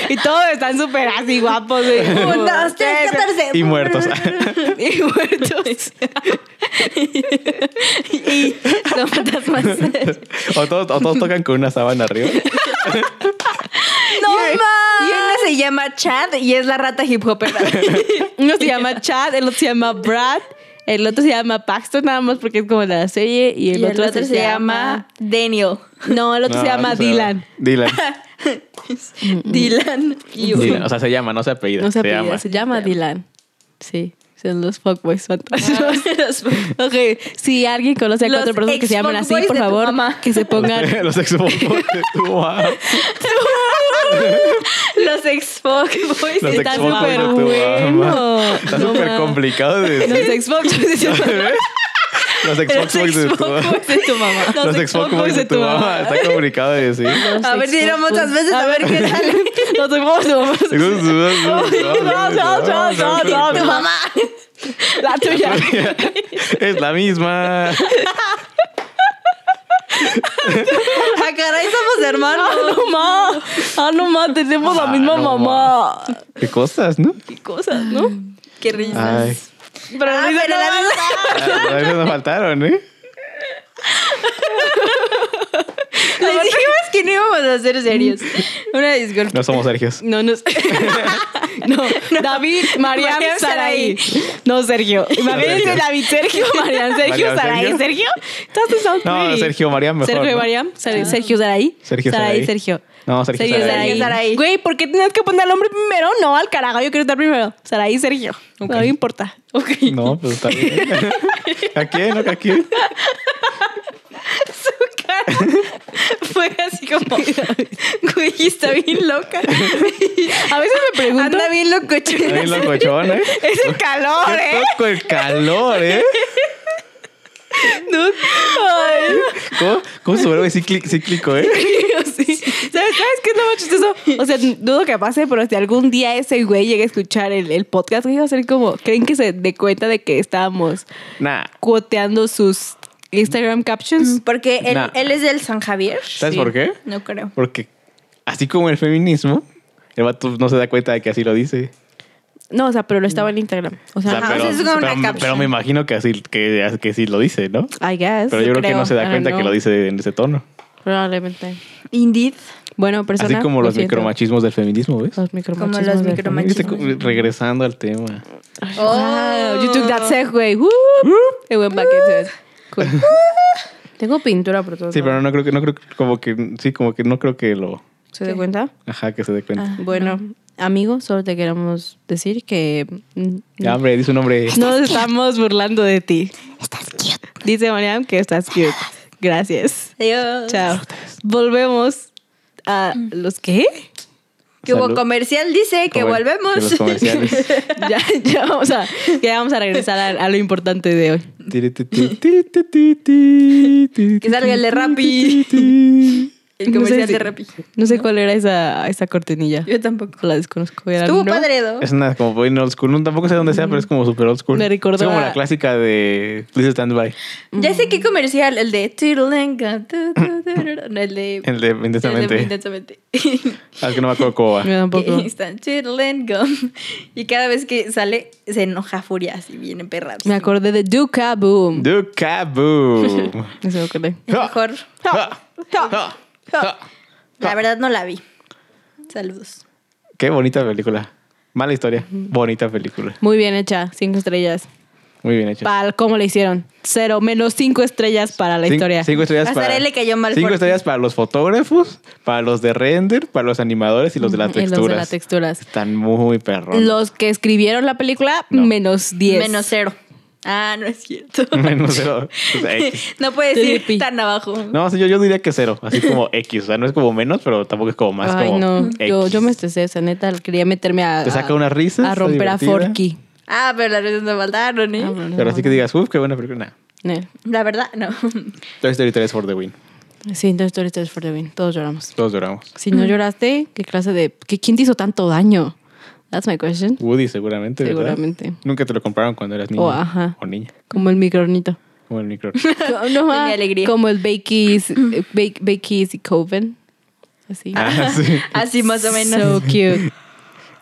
Y todos están súper así guapos. dos, tres, catorce. Y muertos. Y muertos. y son fantasmas. o, todos, o todos tocan con una sábana arriba. ¡No Y uno se llama Chad y es la rata hip hopera. Uno se llama Chad, el otro se llama Brad, el otro se llama Paxton nada más porque es como la serie y el, y otro, se, llama... Daniel. No, el otro No, se llama se Dylan. Dylan. Dylan. Dylan. O sea, se llama, no se apellida. No se, se apellida, llama. se llama Dylan. Sí, son los fuckboys fantasmas. ok, si alguien conoce a Los cuatro personas que se llaman así, ex-fuckboys por de tu favor, mamá. que se pongan... los ex fuckboys de tu mamá. Los ex fuckboys. Los Está ex-fuckboys súper tu bueno. mamá. Está No súper ma. complicado de Los decir. ex-fuckboys de tu mamá. ¿Ves? Los ex fuckboys de tu mamá. Ex-fuckboys de tu mamá. Los ex fuckboys de tu mamá. Está complicado de decir. A ver si lo muchas veces a ver qué sale. Los ex-fuckboys de tu mamá. Tu mamá. La tuya. Es la misma. Ah, caray, somos hermanos. Ah, no ma. Ah, no ma, tenemos la Ah, misma no, mamá. Qué cosas, ¿no? Qué cosas, ¿no? Qué risas. Ay. Pero Ah, pero no, la A veces nos faltaron, ¿eh? Les dijimos que no íbamos a ser serios. Una disculpa. No somos Sergios. No, no. No, David, Mariam, Mariam, Saraí. No, Sergio. Imagínense. David, Sergio, Mariam, Sergio, Saraí. Sergio. Doesn't sound No. Sergio Mariam mejor. Sergio. Mariam, Sergio Saraí. Sergio Saraí. Sergio. No, Sergio Sergio Saraí. Güey, ¿por qué tenías que poner el nombre primero? No, al carajo, yo quiero estar primero. Saraí, Sergio. No me importa. No, pues está bien. ¿A quién? ¿A quién? Fue así como, güey, está bien loca. A veces me pregunto. Anda bien locochón, ¿eh? Es el calor, ¿eh? poco el calor, ¿eh? Ay. ¿Cómo, cómo se vuelve cíclico, cíclico, eh? Sí. ¿Sabes, ¿Sabes qué es lo más chistoso? O sea, dudo que pase, pero si algún día ese güey llega a escuchar el, el podcast, iba a ser como, ¿creen que se dé cuenta de que estábamos Nah. cuoteando sus Instagram captions? Porque él, Nah. él es del San Javier. ¿Sabes Sí. por qué? No creo. Porque así como el feminismo, el vato no se da cuenta de que así lo dice. No, o sea, pero lo estaba en Instagram. O sea, O sea, Ajá, pero, o sea, es como una pero- me imagino que así que, que sí lo dice, ¿no? I guess. Pero yo creo, que no se I da don't cuenta que know. lo dice en ese tono. Probablemente. Indeed. Bueno, persona. Así como lo los siento. micromachismos del feminismo, ¿ves? Los micromachismos. Como los del micromachismos. Co- Regresando al tema. Wow, you took that segue. Woo. It went back into it. Cool. Tengo pintura por todos Sí, pero no creo que, no creo que- como que, sí, como que no creo que lo, ¿Se da cuenta? ajá, que se dé cuenta. Bueno, amigo, solo te queremos decir que mm, Ya, hombre, dice un nombre. nos estamos burlando de ti. Estás cute. Dice Mariam que estás cute. Gracias. Adiós. Chao. Volvemos a los qué? Que hubo comercial, dice que volvemos. que los comerciales. ya, ya vamos a, ya vamos a regresar a, a lo importante de hoy. que salga el de Rappi. El No sé comercial si- de Rappi. No sé cuál era esa, esa cortinilla. Yo tampoco. La desconozco. Era, Estuvo ¿no? padre, ¿no? Es una como muy old school. No, tampoco sé dónde sea, pero es como super old school. Me recordó Es como a- la clásica de Please Stand By. Ya sé qué comercial, el de el de El de Intensamente. el de Intensamente. Ah, es que no me acuerdo cómo va. Yo tampoco. Están Gum. Y cada vez que sale se enoja furia así bien emperrado. Me acordé de Duka Boom. Dukaboom. Eso me acordé. Mejor. La verdad no la vi. Saludos. Qué bonita película. Mala historia. Bonita película. Muy bien hecha. Cinco estrellas. Muy bien hecho. Para cómo le hicieron. Cero, menos cinco estrellas para la Cin- historia. Cinco estrellas Hasta para. a él le cayó mal Cinco estrellas para los fotógrafos, para los de render, para los animadores y los de las Y los de texturas. las texturas. Están muy perrones. Los que escribieron la película, No. menos 10. Menos cero. Ah, no es cierto. Menos cero. O sea, X. no puedes Tripi. ir tan abajo. No, sí, yo, yo diría que cero. Así como X. O sea, no es como menos, pero tampoco es como más. Ay, como no. Yo, X. yo me estresé, esa neta. Quería meterme a. Te saca unas risas, A romper a. Forky. Ah, pero las veces no faltaron, ¿eh? Ah, bueno, Pero así que digas, uff, qué buena película. Nah. Eh, La verdad, no. Toy Story 3 for the win. Sí, Toy Story 3 for the win. Todos lloramos. Todos lloramos. Si no lloraste, ¿qué clase de. ¿qué, ¿Quién te hizo tanto daño? That's my question. Woody, seguramente. ¿verdad? Seguramente. Nunca te lo compraron cuando eras niño. Oh, ajá. O niña. Como el micronito. Como el micro. No, mi alegría. Como el Bakey's, eh, Bake- Bakey's y Coven. Así. ah, sí. Así más o menos. So cute.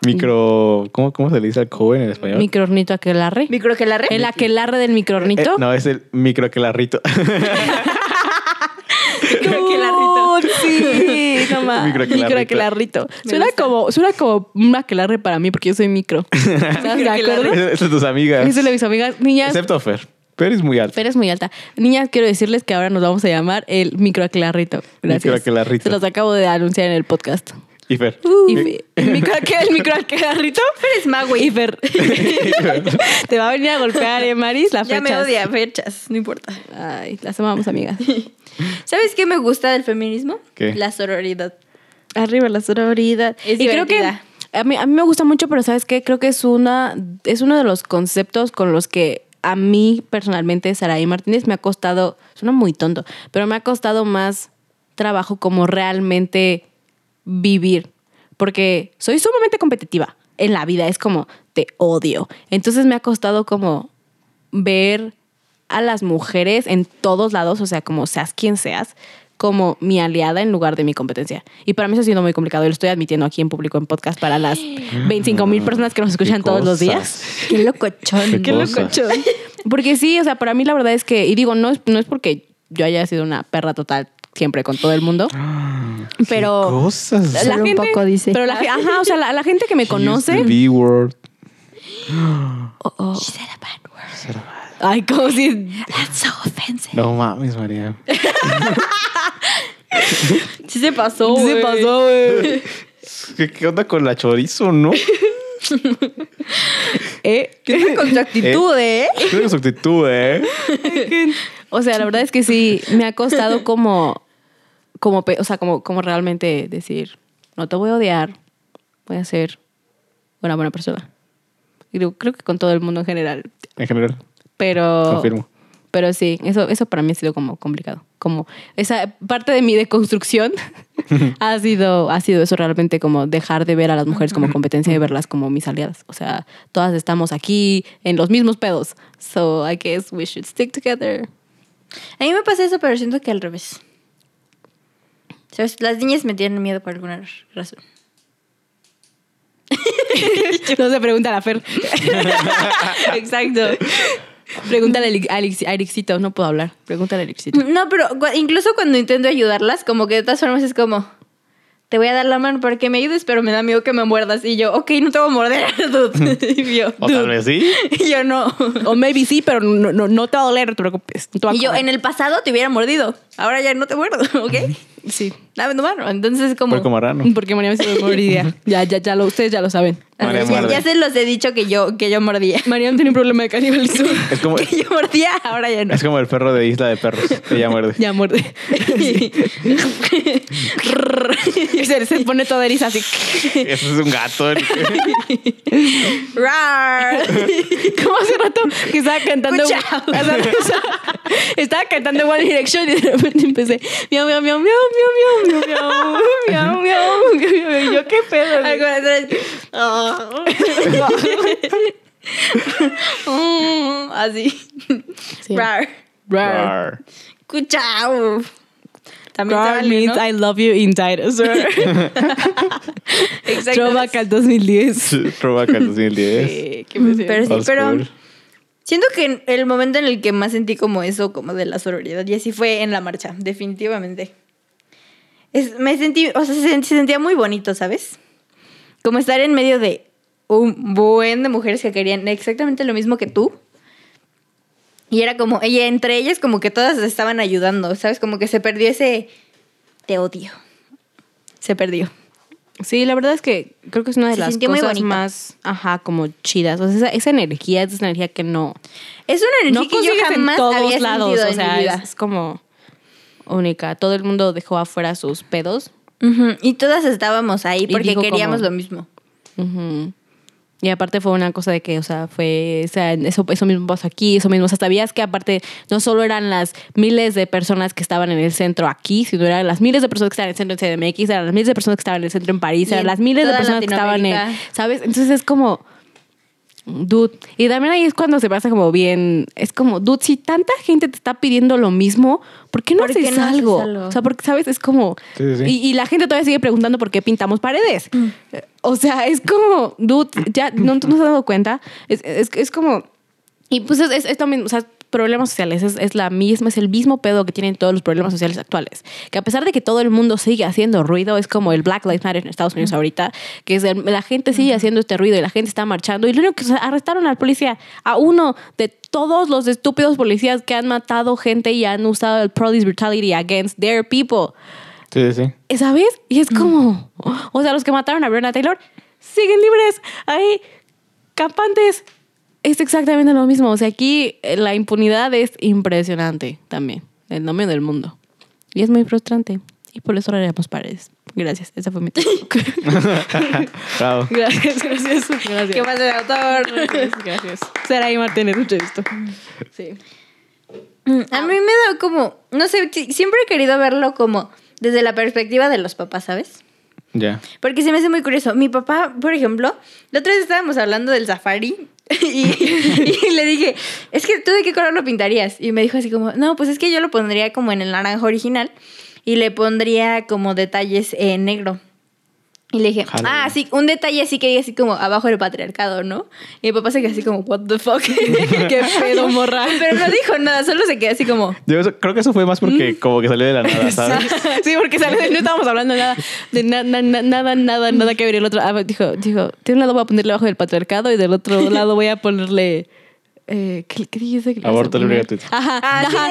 Micro. ¿cómo, ¿Cómo se le dice al Coven en español? Microornito aquelarre. Micro que la red. El aquelarre del Eh, microornito. no, es el microquelarrito. Microaquelarrito. Sí, no más. Microaquelarrito. Microaquelarrito. Me Suena gusta. como, suena como un aquelarre para mí porque yo soy micro. ¿Estás de acuerdo? es de tus amigas. Eso le mis amigas. Niñas, Excepto Fer. Fer es muy alto. Fer es muy alta. Niñas, quiero decirles que ahora nos vamos a llamar el microaquelarrito. Gracias. Microaquelarrito. Se los acabo de anunciar en el podcast. Y Fer. Y Fe- el microaque- el microaquelarrito. Eres mago Y Fer. Te va a venir a golpear, ¿eh, Maris? La Ya fecha. me odia, fechas, no importa. Ay, las amamos, amigas. ¿Sabes qué me gusta del feminismo? ¿Qué? La sororidad. Arriba la sororidad. Es y creo que a mí, a mí me gusta mucho, pero ¿sabes qué? Creo que es una es uno de los conceptos con los que a mí personalmente, Saraí Martínez, me ha costado, suena muy tonto, pero me ha costado más trabajo como realmente vivir. Porque soy sumamente competitiva en la vida, es como te odio. Entonces me ha costado como ver a las mujeres en todos lados, o sea, como seas quien seas, como mi aliada en lugar de mi competencia. Y para mí eso ha sido muy complicado. Y lo estoy admitiendo aquí en público en podcast para las 25 mil personas que nos escuchan todos los días. Qué locochón. Qué Qué locochón. Porque sí, o sea, para mí la verdad es que, y digo, no es, no es porque yo haya sido una perra total siempre con todo el mundo, pero ¿Qué cosas? la Solo un gente, poco, dice. pero la, ajá, o sea, la, la gente que me conoce, B word. Oh, oh. ay, como si, That's so offensive. No mames, María. Sí se pasó, ¿qué se güey. pasó, güey? ¿Qué, qué onda con la chorizo, no? ¿Eh? ¿Qué onda con tu actitud, eh? Creo que su actitud, ¿eh? O sea, la verdad es que sí, me ha costado como, como, o sea, como, como realmente decir, no te voy a odiar, voy a ser una buena persona. Y digo, creo que con todo el mundo en general. En general, Pero, confirmo. pero sí, eso, eso para mí ha sido como complicado. Como esa parte de mi deconstrucción ha sido, ha sido eso realmente como dejar de ver a las mujeres como competencia y verlas como mis aliadas. O sea, todas estamos aquí en los mismos pedos. So I guess we should stick together. A mí me pasa eso, pero siento que al revés. ¿Sabes? Las niñas me tienen miedo por alguna razón. No se pregunta a la Fer. Exacto. Pregúntale a Erixito. No puedo hablar. Pregúntale a Erixito. No, pero incluso cuando intento ayudarlas, como que de todas formas es como, te voy a dar la mano para que me ayudes, pero me da miedo que me muerdas. Y yo, ok, no te voy a morder, dude. Y yo, O tal vez sí. Y yo no. O maybe sí, pero no, no, no te va a doler, no te preocupes. No te va a Y yo, en el pasado te hubiera mordido. Ahora ya no te muerdo, ¿ok? Sí. Dame tu mano. Entonces es como... Fue como raro. Porque María me se moriría. Ya, ya, ya lo, ustedes ya lo saben. María ya, ya se los he dicho que yo, que yo mordía. María tiene un problema de canibalismo. Es como, Que yo mordía, ahora ya no. es como el perro de Isla de Perros. Ella muerde. Ya muerde. y se, se pone toda eriza así. Eso es un gato. Rar. Como hace rato que estaba cantando. Estaba cantando One Direction y de repente empecé. Miau, miau, miau, miau, miau, miau, miau, miau, miau, miau, miau. Yo, qué pedo. así. Ah. Así. Sí. Rar. Rar. Rar. Cuchao. También Rar vale, means ¿no? I love you in dinosaur. Exacto. Throwback al 2010. Throwback al 2010. Sí, qué. Pero sí, pero siento que el momento en el que más sentí como eso, como de la sororidad, y así fue en la marcha, definitivamente. Es, me sentí, o sea, se, sent- se sentía muy bonito, ¿sabes? Como estar en medio de un buen de mujeres que querían exactamente lo mismo que tú. Y era como, ella, entre ellas como que todas estaban ayudando, ¿sabes? Como que se perdió ese te odio. Se perdió. Sí, la verdad es que creo que es una de Se las cosas más, ajá, como chidas. O sea, esa, esa energía es esa energía que no, Es una energía no que yo jamás en todos había lados. sentido O en sea, mi vida. es, es como única. Todo el mundo dejó afuera sus pedos. Y todas estábamos ahí porque queríamos como- lo mismo. Y aparte fue una cosa de que, o sea, fue, o sea, eso, eso mismo pasó aquí, eso mismo. O sea, sabías que aparte no solo eran las miles de personas que estaban en el centro aquí, sino eran las miles de personas que estaban en el centro en CDMX, eran las miles de personas que estaban en el centro en París, eran las miles de personas que estaban en. ¿sabes? Entonces es como, dude. Y también ahí es cuando se pasa como bien, es como, dude, si tanta gente te está pidiendo lo mismo, ¿por qué no, ¿Por qué haces, algo? O sea, porque, ¿sabes? Es como, Sí, sí, sí. Y, y la gente todavía sigue preguntando por qué pintamos paredes. Mm. O sea, es como, dude, ya no, no se has dado cuenta. Es, es, es como, y pues es, es, es también, o sea, problemas sociales, es, es la misma, es el mismo pedo que tienen todos los problemas sociales actuales. Que a pesar de que todo el mundo sigue haciendo ruido, es como el Black Lives Matter en Estados Unidos ahorita, que es el- la gente sigue haciendo este ruido y la gente está marchando. Y lo único que o sea, arrestaron al policía, a uno de todos los estúpidos policías que han matado gente y han usado el police brutality against their people. Sí, sí, sí. ¿Sabes? Y es como, o sea, los que mataron a Breonna Taylor siguen libres ahí, campantes. Es exactamente lo mismo. O sea, aquí eh, la impunidad es impresionante también, el nombre del mundo. Y es muy frustrante. Y por eso haremos paredes. Gracias, esa fue mi. Bravo. gracias, gracias, gracias. ¿Qué más de autor? Gracias, gracias. Saraí Martínez, mucho gusto. Sí. A mí me da como, no sé, si- siempre he querido verlo como desde la perspectiva de los papás, ¿sabes? Ya. Porque se me hace muy curioso. Mi papá, por ejemplo, la otra vez estábamos hablando del safari y, le dije, es que tú de qué color lo pintarías? Y me dijo así como, no, pues es que yo lo pondría como en el naranja original y le pondría como detalles en negro. Y le dije, ah, sí, un detalle así que así como abajo el patriarcado, ¿no? Y mi papá se quedó así como, what the fuck. Qué pedo, morra. Pero no dijo nada, solo se quedó así como, Yo eso- creo que eso fue más porque como que salió de la nada, ¿sabes? Sí, porque ¿sabes? no estábamos hablando nada de na- na- na- nada, nada, nada que ver. El otro ah, dijo, dijo, de un lado voy a ponerle abajo del patriarcado y del otro lado voy a ponerle. Eh, ¿qué, ¿Qué dice? que Aborto libre gratuito. Ajá, Ah, ajá,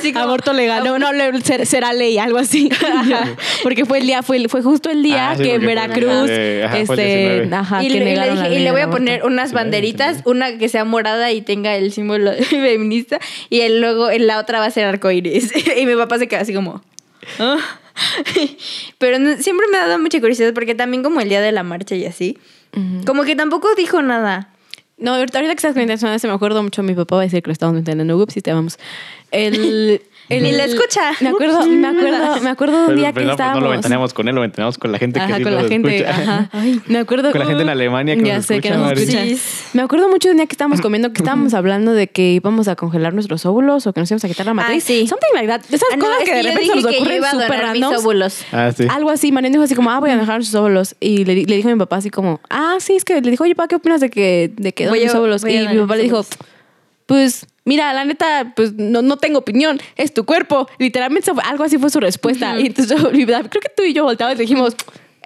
sí, como- aborto legal. No, no, le- ser- será ley, algo así. Ajá. Porque fue el día, fue, fue justo el día Ah, sí, que en porque fue el Veracruz, ajá, este, 19. ajá, y, que le, dije, y le voy a poner aborto. unas banderitas, una que sea morada y tenga el símbolo feminista, y el luego en la otra va a ser arcoíris. y mi papá se queda así como. "Ah". Pero no- siempre me ha dado mucha curiosidad porque también como el día de la marcha y así, como que tampoco dijo nada. No, ahorita ahorita que estás comentando se me acuerdo mucho, mi papá va a decir que lo estábamos entendiendo. Ups, sí te vamos. El, el- Ni la escucha. Me acuerdo, Ups. me acuerdo, me acuerdo de un Pero, día que pero no, pues estábamos. no lo ventaneamos con él, lo ventaneamos con la gente que Ajá, sí con la gente. escucha. Ajá. me acuerdo. Con la gente en Alemania que ya nos sé escucha, que nos escucha. Sí. Me acuerdo mucho de un día que estábamos comiendo que estábamos hablando de que íbamos a congelar nuestros óvulos o que nos íbamos a quitar la matriz. sí. Something like that. Esas Ah, no, cosas es que de repente nos que ocurren súper mis randoms. óvulos. Ah, sí. Algo así, Mariana dijo así como, ah, voy a dejar sus óvulos. Y le, le dijo a mi papá así como, ah, sí, es que le dijo, oye, papá, ¿qué opinas de que, de que a- óvulos? Y mi papá mis le dijo. Pues, mira, la neta, pues no, no tengo opinión, es tu cuerpo. Literalmente algo así fue su respuesta. Y entonces yo, creo que tú y yo volteamos y dijimos,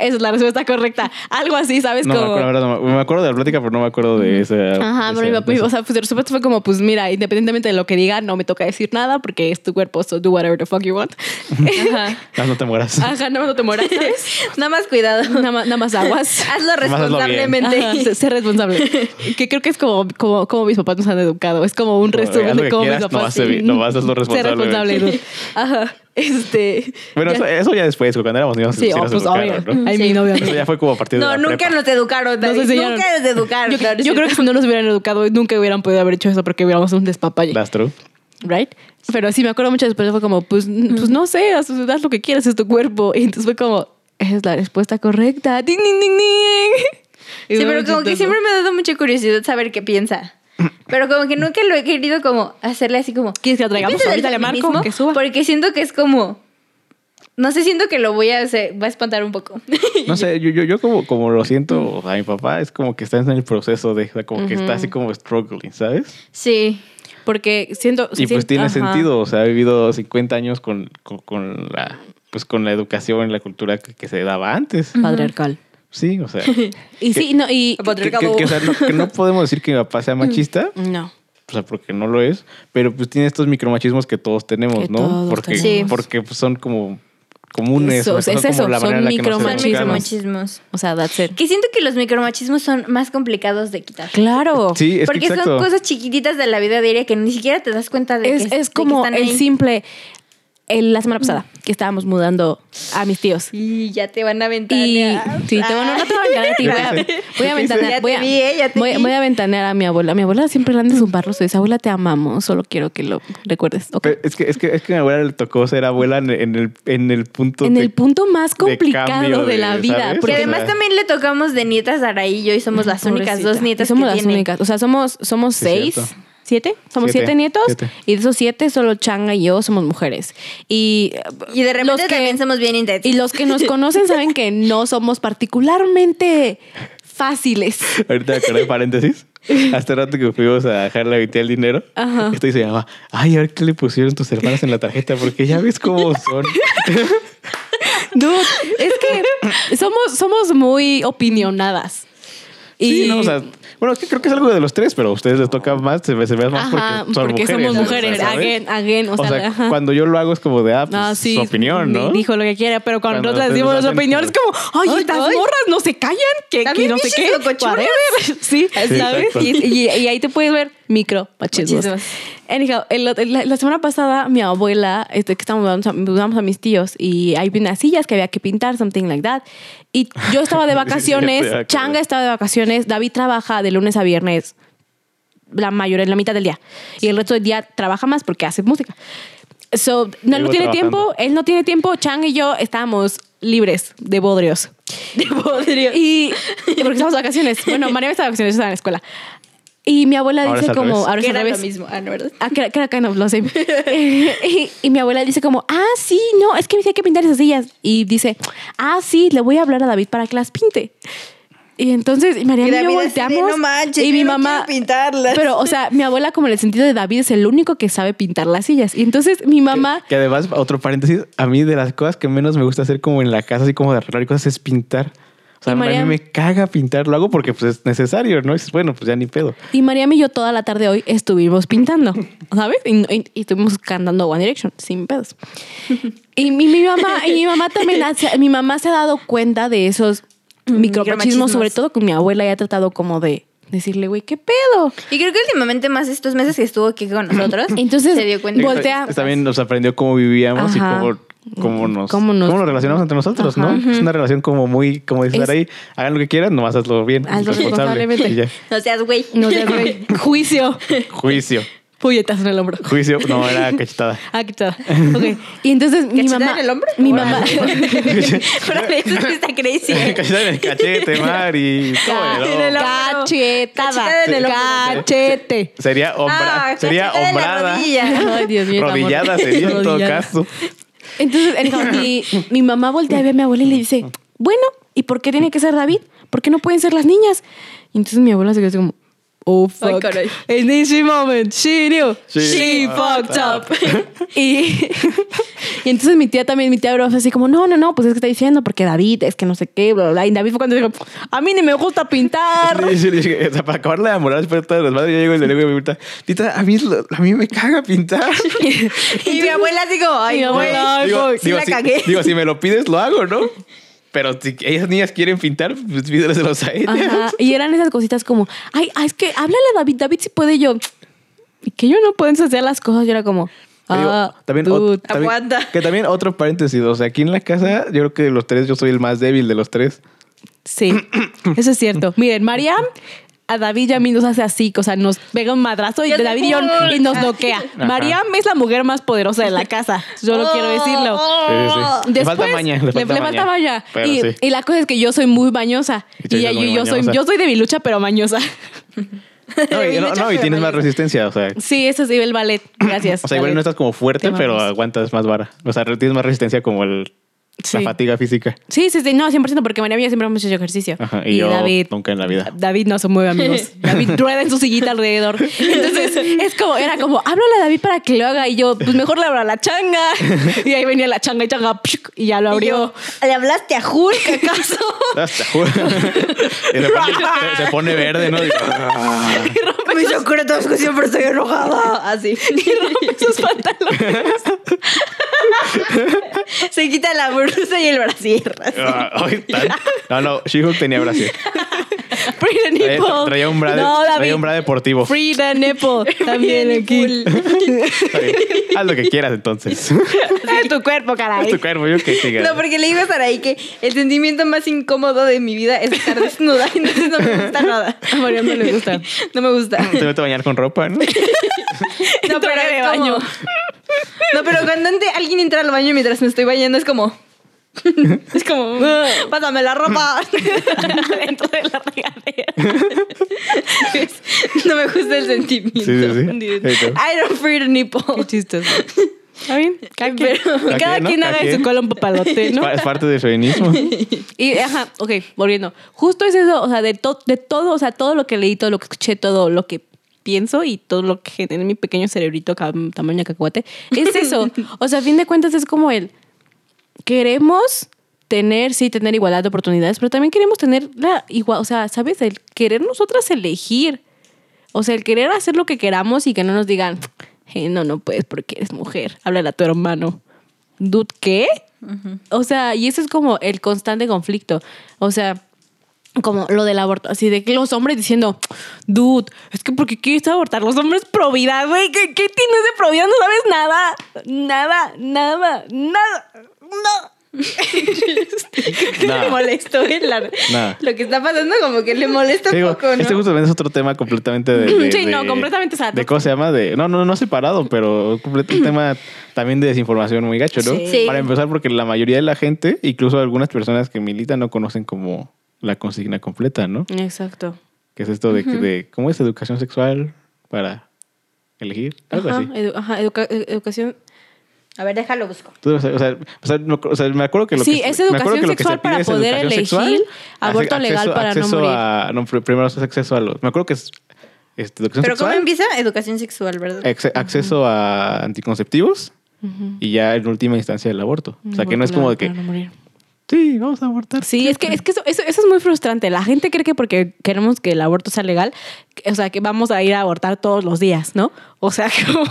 esa es la respuesta correcta. Algo así, ¿sabes? No me como... acuerdo, la verdad, no me, me acuerdo de la plática, pero no me acuerdo de ese. Ajá, pero mi papá, o sea, pues de respuesta fue como, pues mira, independientemente de lo que diga, no me toca decir nada porque es tu cuerpo, so do whatever the fuck you want. Ajá. no, no te mueras. Ajá, no, no te mueras, ¿sabes? Nada más cuidado. Nada más, nada más aguas. Hazlo responsablemente. Ajá, sé, responsable. que creo que es como, como, como mis papás nos han educado. Es como un resumen de cómo mis papás. nomás sé bien, nomás hazlo Sé responsable. responsable. dude. Ajá. Este. Bueno, ya- eso, eso ya después, cuando éramos niños. Sí, sí oh, nos pues educaron. ¿no? I Sí. mean, obviamente. Eso ya fue como a partir de No, nunca prepa. nos educaron, Nos David. enseñaron. Nunca nos educaron. Yo, No, no es yo creo que si no nos hubieran educado, nunca hubieran podido haber hecho eso porque hubiéramos un despapalle. That's true. right? Pero sí, me acuerdo mucho después, fue como, pues, pues no sé, haz, haz lo que quieras, es tu cuerpo. Y entonces fue como, esa es la respuesta correcta. Ding, ding, ding, ding. Y Sí, pero como que siempre me ha dado mucha curiosidad saber qué piensa. Pero como que nunca lo he querido como hacerle así como... ¿Quieres que lo ¿qué traigamos? Ahorita le marco, que suba. Porque siento que es como... No sé, siento que lo voy a hacer... Va a espantar un poco. No sé, yo, yo, yo como, como lo siento a mi papá, es como que está en el proceso de, o sea, como que está así como struggling, ¿sabes? Sí. Porque siento... Y pues tiene ajá. sentido, o sea, ha vivido 50 años con, con, con la pues con la educación y la cultura que, que se daba antes. Patriarcal. Sí, o sea, Y sí, no, y... que, que- que, o sea, no, que no podemos decir que mi papá sea machista, No. o sea, porque no lo es, pero pues tiene estos micromachismos que todos tenemos, Que ¿no? todos porque tenemos. porque pues, son como comunes. Eso, o sea, es son como eso, en la que Son micromachismos. O sea, that's it. Que siento que los micromachismos son más complicados de quitar. Claro. Sí, es que Porque son cosas chiquititas de la vida diaria que ni siquiera te das cuenta de es, que es de que como están el ahí. simple. El- la semana pasada que estábamos mudando a mis tíos. Y ya te van a. Y sí, te, bueno, no te voy a ventanear a ti, voy a, voy a ¿Qué ventanear, voy a, vi, eh, voy, voy a ventanear a mi abuela. Mi abuela siempre le han de zumbarlos y dice, abuela, te amamos, solo quiero que lo recuerdes. Ok. Pero es que, es que es que a mi abuela le tocó ser abuela en, en el, en el punto En de- el punto más complicado de, de, la vida. Porque O además también le tocamos de nietas a Araí y yo y somos las únicas dos nietas Y somos que las tiene. únicas. O sea, somos, somos Sí, seis, cierto. Siete. Somos Siete, siete, nietos. siete. Y de esos siete, solo Changa y yo somos mujeres. Y, Y de repente los que- también somos bien intensos. Y los que nos conocen saben que no somos particularmente fáciles. Ahorita acordé paréntesis. Hace rato que fuimos a dejar la mitad del dinero, Ajá. esto se llamaba, ay, a ver qué le pusieron tus hermanas en la tarjeta, porque ya ves cómo son. Dude, es que somos, somos muy opinionadas. Y Sí, no, o sea, bueno, es que creo que es algo de los tres, pero a ustedes les toca más, se ve, se ve más Ajá, porque son porque mujeres. somos mujeres. ¿sabes? Again, again. O O sea, cuando yo lo hago es como de, ah, pues, Ah, sí, su opinión, ¿no? Dijo lo que quiera, pero cuando, Cuando nosotros decimos las hacen opiniones, como- ay, estas morras no se callan, que, que no sé qué. Sí, Sí, ¿sabes? exacto. Y, y- y ahí te puedes ver micro machismos. Machismos. Anyhow, el- la, la semana pasada, mi abuela, este, que estábamos mudando a- mudamos a mis tíos, y hay unas sillas que había que pintar, something like that. Y yo estaba de vacaciones, Changa estaba de vacaciones, David trabaja de lunes a viernes la mayoría, la mitad del día. Y el resto del día trabaja más porque hace música. So, no, no tiene trabajando. tiempo, él no tiene tiempo, Chang y yo estábamos libres de bodrios. De bodrio. Y porque estamos de vacaciones. Bueno, María está de vacaciones, yo estaba en la escuela. Y mi abuela Ahora dice como, revés. ahora es Que al era lo revés. mismo. Ah, no, ¿verdad? Ah, que que era kind of, lo sé. y, y mi abuela dice como, ah, sí, no, es que me dice hay que pintar esas sillas. Y dice, ah, sí, le voy a hablar a David para que las pinte. Y entonces, y María Y y yo David así de, volteamos. "No manches, y mi no mamá. pintarlas". Pero, o sea, mi abuela, como en el sentido de David, es el único que sabe pintar las sillas. Y entonces mi mamá. Que además, otro paréntesis, a mí de las cosas que menos me gusta hacer como en la casa, así como de arreglar y cosas, es pintar. O sea, Y a María- mí me caga pintar, lo hago porque pues es necesario, ¿no? Y dices, bueno, pues ya ni pedo. Y Mariam y yo toda la tarde hoy estuvimos pintando, ¿sabes? Y, y- y estuvimos cantando One Direction, sin pedos. Y mi, mi mamá, y mi mamá también, hace- mi mamá se ha dado cuenta de esos micromachismos, micromachismos. sobre todo con mi abuela, y ha tratado como de decirle, güey, ¿qué pedo? Y creo que últimamente más estos meses que estuvo aquí con nosotros, Entonces, se dio cuenta. Voltea. También nos aprendió cómo vivíamos Ajá. y cómo, cómo, nos, Cómo nos- cómo nos relacionamos entre nosotros, Ajá. ¿no? Es una relación como muy, como dices Es- ahí, hagan lo que quieran, nomás hazlo bien. Hazlo responsable. responsablemente. No seas güey. No sé, güey, juicio. Juicio. Puñetas en el hombro. Juicio, no, era cachetada. Ah, tal. Ok. Y entonces mi ¿Cachetada mamá. en el hombro? Mi mamá. Órale, eso sí está crazy. cachetada en el cachete, mar y todo. en el ¿no? hombro. Cachetada. Cachetada en el hombro. Cachete. Sería, hombra, Ah, sería cachetada en la hombrada. rodilla. Ay, Dios mío. Rodillada sería en todo caso. Entonces, mi, mi mamá voltea a ver a mi abuela y le dice, bueno, ¿y por qué tiene que ser David? ¿Por qué no pueden ser las niñas? Y entonces mi abuela se quedó así como, oh, Ay, fuck. caray. In this moment, she knew. She She, fucked fucked up. y, y entonces mi tía también, mi tía bro, así como, no, no, no, pues es que está diciendo porque David, es que no sé qué, bla, bla, bla. Y David fue cuando dijo, a mí ni me gusta pintar. Sí, sí, sí, o sea, para acabarle de enamorar después de todas las madres, yo llego y le digo a mi abuelita, tita, a mí, a mí me caga pintar. Y mi abuela así como, ay, Mi abuela, Ay, digo, sí digo, la si, cagué. digo, si me lo pides, lo hago, ¿no? Pero si ellas niñas quieren pintar, pues pídeselos a ellas. Ajá. Y eran esas cositas como, ay, ah, es que háblale a David, David si puede yo. Y que yo no pueden hacer las cosas. Yo era como, digo, ah, también, dude. ot- también- aguanta. Que también otro paréntesis, o sea, aquí en la casa, yo creo que de los tres yo soy el más débil de los tres. Sí, eso es cierto. Miren, Mariam a David y a mí nos hace así, o sea, nos pega un madrazo y David y, yo- y nos noquea. Mariam es la mujer más poderosa de la casa, yo no quiero decirlo. Sí, sí. le falta maña, le falta, maña. Pero Y, sí. y la cosa es que yo soy muy bañosa. Y yo, soy, yo soy debilucha, pero mañosa. No, y, no, no, y tienes más resistencia, o sea. Sí, eso sí, el ballet. Gracias. O sea, igual ballet. no estás como fuerte, Te pero aguantas más vara. O sea, tienes más resistencia como el Sí. La fatiga física. Sí, sí, sí, no, 100% porque María Mía siempre hemos hecho ejercicio. Ajá, y, yo David, nunca en la vida. David no se mueve, amigos. David rueda en su sillita alrededor. Entonces, es como, era como, háblale a David para que lo haga. Y yo, pues mejor le abro a la changa. Y ahí venía la changa y changa, y ya lo Y abrió. yo, ¿Le hablaste a Hulk acaso? Hasta juro. Y se, pone, se- se pone verde, ¿no? "Ah". Mis secretos que siempre estoy enojada. Así. Y rompe sus pantalones. Se quita la blusa y el brasier. Ah, tan- No, no, She-Hulk tenía brasier. Free the Traía, nipple. traía un bra, de- No, traía un bra deportivo. Free the nipple. También aquí. Está bien. Haz lo que quieras entonces. Es tu cuerpo, caray. tu cuerpo, yo que diga. No, porque le digo a Saraí que el sentimiento más incómodo de mi vida es estar desnuda. Entonces no me gusta nada. A María no le gusta. No me gusta. Te meto a bañar con ropa, ¿no? No, pero de es como- baño. No, pero cuando ante- alguien entra al baño mientras me estoy bañando es como... Es como... Pásame la ropa. Dentro de la regadera. No me gusta el sentimiento. Sí, sí, sí. I don't free the nipple. Qué chistoso. ¿Está bien? Cada quien, haga de su cola un papalote, ¿no? Es pa- Es parte del feminismo. Y, ajá, ok, volviendo. Justo es eso, o sea, de, to- de todo, o sea, todo lo que leí, todo lo que escuché, todo lo que pienso y todo lo que genera en mi pequeño cerebrito tamaño de cacahuate, es eso. O sea, a fin de cuentas es como el, queremos tener, sí, tener igualdad de oportunidades, pero también queremos tener la igual, o sea, ¿sabes? El querer nosotras elegir. O sea, el querer hacer lo que queramos y que no nos digan, "Eh, no, no puedes porque eres mujer, háblale a tu hermano. Dude, ¿qué? O sea, y eso es como el constante conflicto. O sea, como lo del aborto, así de que los hombres diciendo, dude, es que porque quieres abortar? Los hombres pro vida, güey, ¿qué, ¿qué tienes de pro vida? No sabes nada, nada, nada, nada, no. Nada. Me molestó el la- Nada. lo que está pasando, como que le molesta un poco, ¿no? Este justamente es otro tema completamente de. de- Sí, no, completamente, De cómo se llama, de. No, no, no separado, pero completo un tema también de desinformación muy gacho, ¿no? Sí. Para empezar, porque la mayoría de la gente, incluso algunas personas que militan, no conocen como la consigna completa, ¿no? Exacto. Que es esto de, que- de ¿cómo es educación sexual para elegir? Algo Ajá, así. edu- ajá, educa- e- educación. A ver, déjalo busco. Tú, o sea, o sea, o sea, me acuerdo que lo Sí, que es educación sexual para poder elegir, sexual, aborto acce- legal para no acceso morir. A, no, pr- primero es acceso a los. Me acuerdo que es este, educación Pero ¿cómo sexual, empieza? Educación sexual, ¿verdad? acce- acceso a anticonceptivos Ujú. y ya en última instancia el aborto. O sea, que no es como de que. Sí, vamos a abortar. Sí, es que, es que eso, eso, eso es muy frustrante. La gente cree que porque queremos que el aborto sea legal, o sea, que vamos a ir a abortar todos los días, ¿no? O sea, como,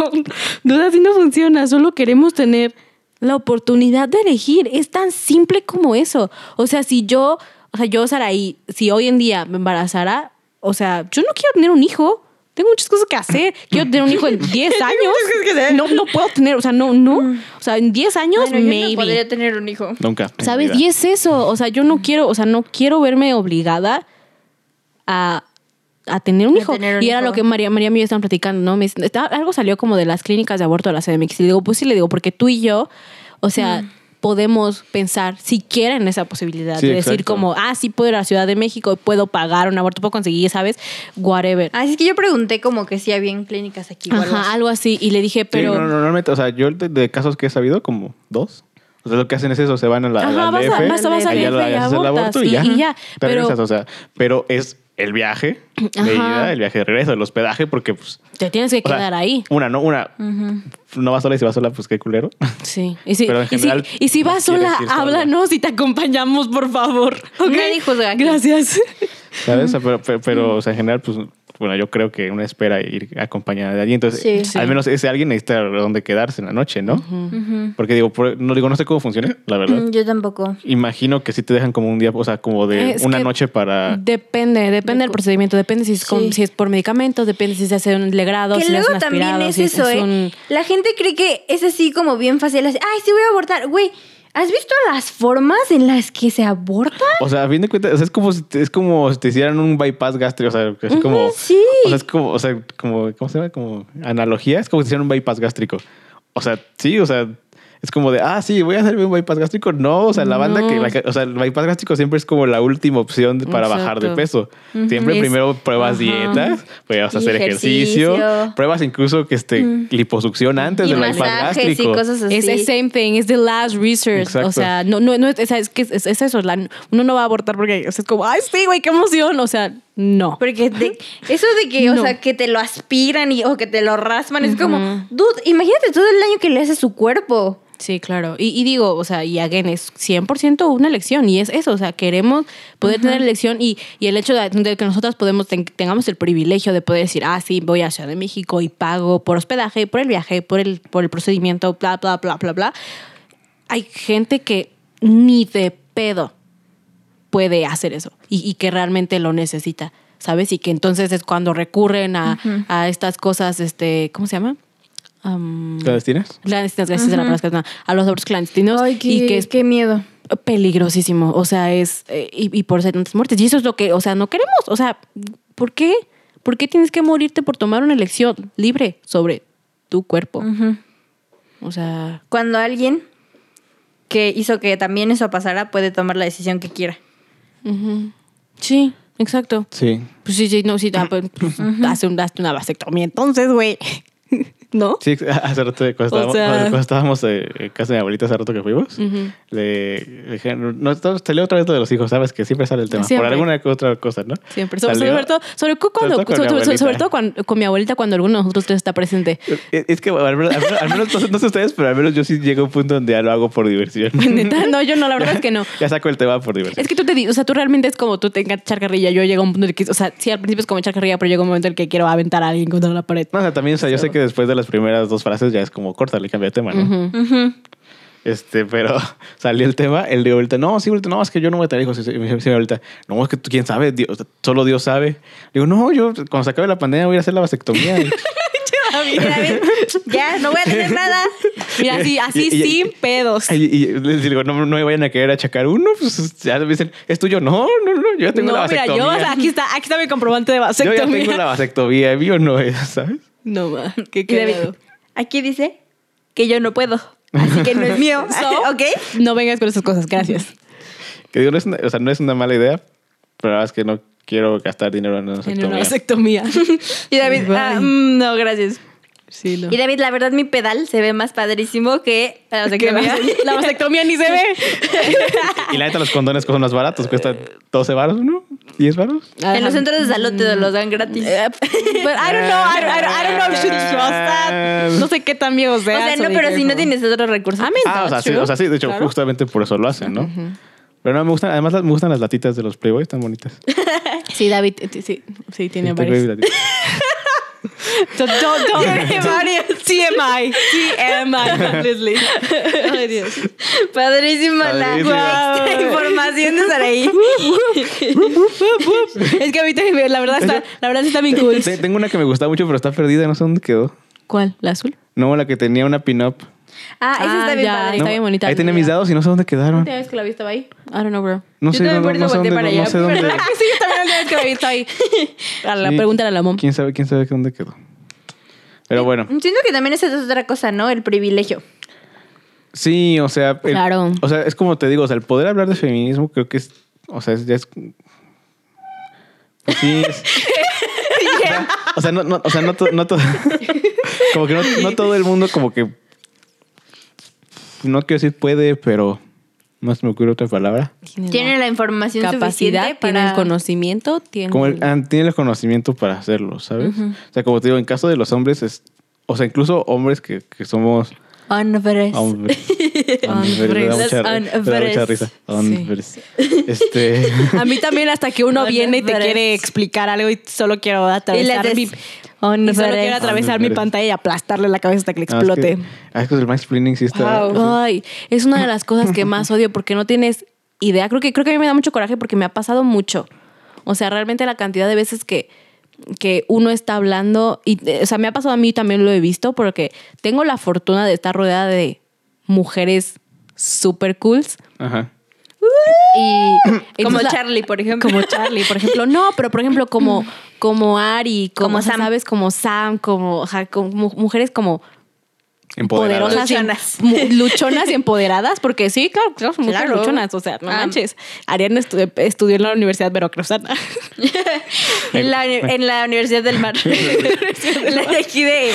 no, así no funciona. Solo queremos tener la oportunidad de elegir. Es tan simple como eso. O sea, si yo, o sea, yo, Saraí, si hoy en día me embarazara, o sea, yo no quiero tener un hijo. Tengo muchas cosas que hacer. Quiero tener un hijo en 10 años. No, no puedo tener, o sea, no, no. O sea, en 10 años, Bueno, yo maybe. no podría tener un hijo. Nunca. ¿Sabes? Y es eso. O sea, yo no quiero, o sea, no quiero verme obligada a, a tener un A hijo. tener un y era lo que María, María y yo estaban platicando, ¿no? Me "Está- algo salió como de las clínicas de aborto de la CDMX. Y le digo, pues sí, le digo, porque tú y yo, o sea, Mm. Podemos pensar siquiera en esa posibilidad Sí, de decir exacto. como, ah, sí puedo ir a la Ciudad de México, puedo pagar un aborto, puedo conseguir, ¿sabes? Whatever. Ah, es que yo pregunté como que si había clínicas aquí. o algo Ajá, así. algo así. Y le dije, Sí, pero... no, no, normalmente, o sea, yo de, de casos que he sabido, como dos. O sea, lo que hacen es eso, se van a la, a la Ajá, vas a, DF, vas a, vas a allá DF y abortas y, y ya. y Pero regresas, o sea, pero es el viaje de Ajá. ida, el viaje de regreso, el hospedaje, porque pues... te tienes que sea, quedar ahí. Una, no, una. No vas sola y si vas sola, pues qué culero. Sí. Y si, Pero en y si- general, y si vas sola, háblanos y te acompañamos, por favor. ¿ok? Nadie juzga aquí. Gracias. ¿Sabes? Pero, pero, o sea, en general, pues, bueno, yo creo que uno espera ir acompañada de alguien. Entonces, Sí. Sí. al menos ese alguien necesita donde quedarse en la noche, ¿no? Porque digo, por- no digo, no sé cómo funciona, la verdad. Mm, Yo tampoco. Imagino que sí te dejan como un día, o sea, como de Es una noche para... Depende, depende del procedimiento. Depende si es, con- Sí. si es por medicamentos, depende si se hace un legrado, Que si luego también es si eso, ¿eh? un- La gente cree que es así como bien fácil. Así, Ay, sí voy a abortar. Güey, ¿has visto las formas en las que se aborta? O sea, a fin de cuentas, o sea, es como si te, es como si te hicieran un bypass gástrico, o sea, es como... sí. O sea, es como, o sea, como, ¿cómo se llama? Como analogía, es como si te hicieran un bypass gástrico. O sea, sí, o sea, es como de, ah, sí, voy a hacerme un bypass gástrico. No, o sea, la banda que, la o sea, el bypass gástrico siempre es como la última opción para bajar de Exacto. peso. Siempre Es- primero pruebas Ajá. dietas, pruebas Y hacer ejercicio, ejercicio. pruebas incluso que este liposucción antes Y del bypass y gástrico. cosas así. Es the same thing, es the last research. Exacto. O sea, no, no, no, es, es, es eso, la- uno no va a abortar porque o sea, es como, ay, sí, güey, qué emoción. O sea, no. Porque de- eso de que, o No. sea, que te lo aspiran y, o que te lo raspan, es como, dude, imagínate todo el daño que le hace a su cuerpo. Sí, claro. Y, y digo, o sea, y again, es 100% una elección. Y es eso, o sea, queremos poder tener elección y, y el hecho de, de que nosotras podemos ten- tengamos el privilegio de poder decir, ah, sí, voy a Ciudad de México y pago por hospedaje, por el viaje, por el, por el procedimiento, bla, bla, bla, bla, bla. Hay gente que ni de pedo puede hacer eso y, y que realmente lo necesita, ¿sabes? Y que entonces es cuando recurren a, a estas cosas, este, ¿cómo se llama? Am, ¿Clandestinas? clandestinas, gracias a la a los abortos clandestinos Ay, qué, y que es qué miedo. peligrosísimo, o sea, es eh, y, y por ser tantas muertes y eso es lo que, o sea, no queremos, o sea, ¿por qué? ¿Por qué tienes que morirte por tomar una elección libre sobre tu cuerpo? O sea, Cuando alguien que hizo que también eso pasara puede tomar la decisión que quiera. Ujú. sí, exacto. Sí. Pues sí, sí, no, sí, ah, pues, pues, hace un, hazte una vasectomía entonces, güey. ¿No? Sí, hace rato, cuando estábamos, sea- cuando- cuando estábamos eh, en casa de mi abuelita, hace rato que fuimos, le, le dijeron, no, esto- salió otra vez lo de los hijos, sabes que siempre sale el tema, Siempre. por alguna otra cosa, ¿no? Siempre. Sobre, Salió- sobre todo, sobre, cuando, Sobre todo con sobre, todo cuando- con mi abuelita cuando alguno de nosotros tres está presente. Es es que al menos, al menos- al menos no, sé- no sé ustedes, pero al menos yo sí llego a un punto donde ya lo hago por diversión. Neta, no, yo no, la verdad es que no. ya saco el tema por diversión. Es que tú te o sea, tú realmente es como tú te encanta echar carrilla. Yo llego a un punto en el que, o sea, sí, al principio es como echar carrilla, pero llega un momento en el que quiero aventar a alguien contra la pared. No, o sea, también, o sea, yo sé que después de las primeras dos frases ya es como córtale, cambia de tema, ¿no? Ujú. Ujú. Este, pero salió el tema, el de ahorita, no, sí, ahorita, no, es que yo no voy a tener hijos. Y me dice ahorita, no, es que tú, quién sabe, Dios, solo Dios sabe. Digo, no, yo cuando se acabe la pandemia voy a hacer la vasectomía. Y- Mira, ven, ya no voy a tener nada. Mira, así, así Y- y- sin pedos. Y, y les digo, no, no me vayan a querer achacar uno. Pues ya me dicen, ¿es tuyo? No, no, no, yo ya tengo la no, mira, vasectomía. yo, o sea, aquí está, aquí está mi comprobante de yo ya vasectomía. tengo la vasectomía, mío no es, ¿sabes? No, ma, qué cagado. aquí dice que yo no puedo. Así que no es mío. So, ¿Ok? No vengas con esas cosas, gracias. Que digo, no es una, o sea, no es una mala idea, pero la verdad es que no quiero gastar dinero en una En una vasectomía. vasectomía. Y David, ah, mm, no, gracias. Sí, no. Y David, la verdad, mi pedal se ve más padrísimo que la vasectomía. la vasectomía ni se ve. Y la neta, los condones son más baratos, cuestan 12 baros, ¿no? ¿10 baros? En los centros de salud te los dan gratis. Eh, But I don't know, I don't, I don't- I don't know if you should trust that. No sé qué tan viejo o sea. sea, no, pero si no tienes otro recurso. I mean, Ah, o sea, sí, o sea, sí, de hecho, Claro. justamente por eso lo hacen, ¿no? Pero no, me gustan, además me gustan las latitas de los Playboy, están bonitas. Sí, David, eh, sí, sí, tiene Sí, tengo don't, don't. Tiene varios. TMI. TMI, Leslie. Ay, Dios. Padrísima la Padrísima. información de Saraí. Es que ahorita la verdad está, la verdad está bien cool. Te- Tengo una que me gustaba mucho, pero está perdida, no sé dónde quedó. ¿Cuál? ¿La azul? No, la que tenía una pin-up. Ah, esa Ah, está bien ya, padre. Está No, bien bonita. Ahí tenía mis dados y no sé dónde quedaron. ¿La vez que la vi estaba ahí? I don't know, bro. No Yo sé, también no, por eso no sé volteé dónde, para no allá. sé dónde. ¿Verdad que sí? Yo la vez que la vi estaba ahí. A la Sí. pregunta a la mom. ¿Quién sabe, quién sabe dónde quedó? Pero bueno, Siento que también esa es otra cosa, ¿no? El privilegio. sí, o sea, el- Claro. o sea, es como te digo, o sea, el poder hablar de feminismo creo que es, o sea, es, ya es, pues sí, es- o sea, no, no, o sea, no, to- no todo, como que no, no todo el mundo como que, no quiero decir puede, pero no se me ocurre otra palabra. Tiene la información capacidad, suficiente tiene para... el conocimiento, tiene... Como el- ah, tiene el conocimiento para hacerlo, ¿sabes? O sea, como te digo, en caso de los hombres es, o sea, incluso hombres que, que somos Hombres. Hombres, me da mucha, risa. Hombres. Este, A mí también hasta que uno viene y te quiere explicar algo y solo quiero atravesar mi... Y Hombres. solo quiero atravesar mi Hombres. pantalla y aplastarle la cabeza hasta que le que- explote. ah, es que el mansplaining sí está. Wow. Ay, es una de las cosas que más odio porque no tienes idea. Creo que, creo que a mí me da mucho coraje porque me ha pasado mucho. O sea, realmente la cantidad de veces que, que uno está hablando, y, eh, o sea, me ha pasado a mí también lo he visto porque tengo la fortuna de estar rodeada de mujeres super cools. Ajá. Y Como entonces Charlie, por ejemplo. como Charlie, por ejemplo. No, pero por ejemplo, como, como Ari, como, Como o sea, Sam. ¿sabes? Como Sam, como, como mu- mujeres como Empoderadas. poderosas, y em- Luchonas. luchonas y empoderadas, porque sí, claro, claro, son Claro. luchonas, o sea, no Ah. manches. Ariana estu- estudió en la Universidad Veracruzana. En la, en la Universidad del Mar. la de aquí de.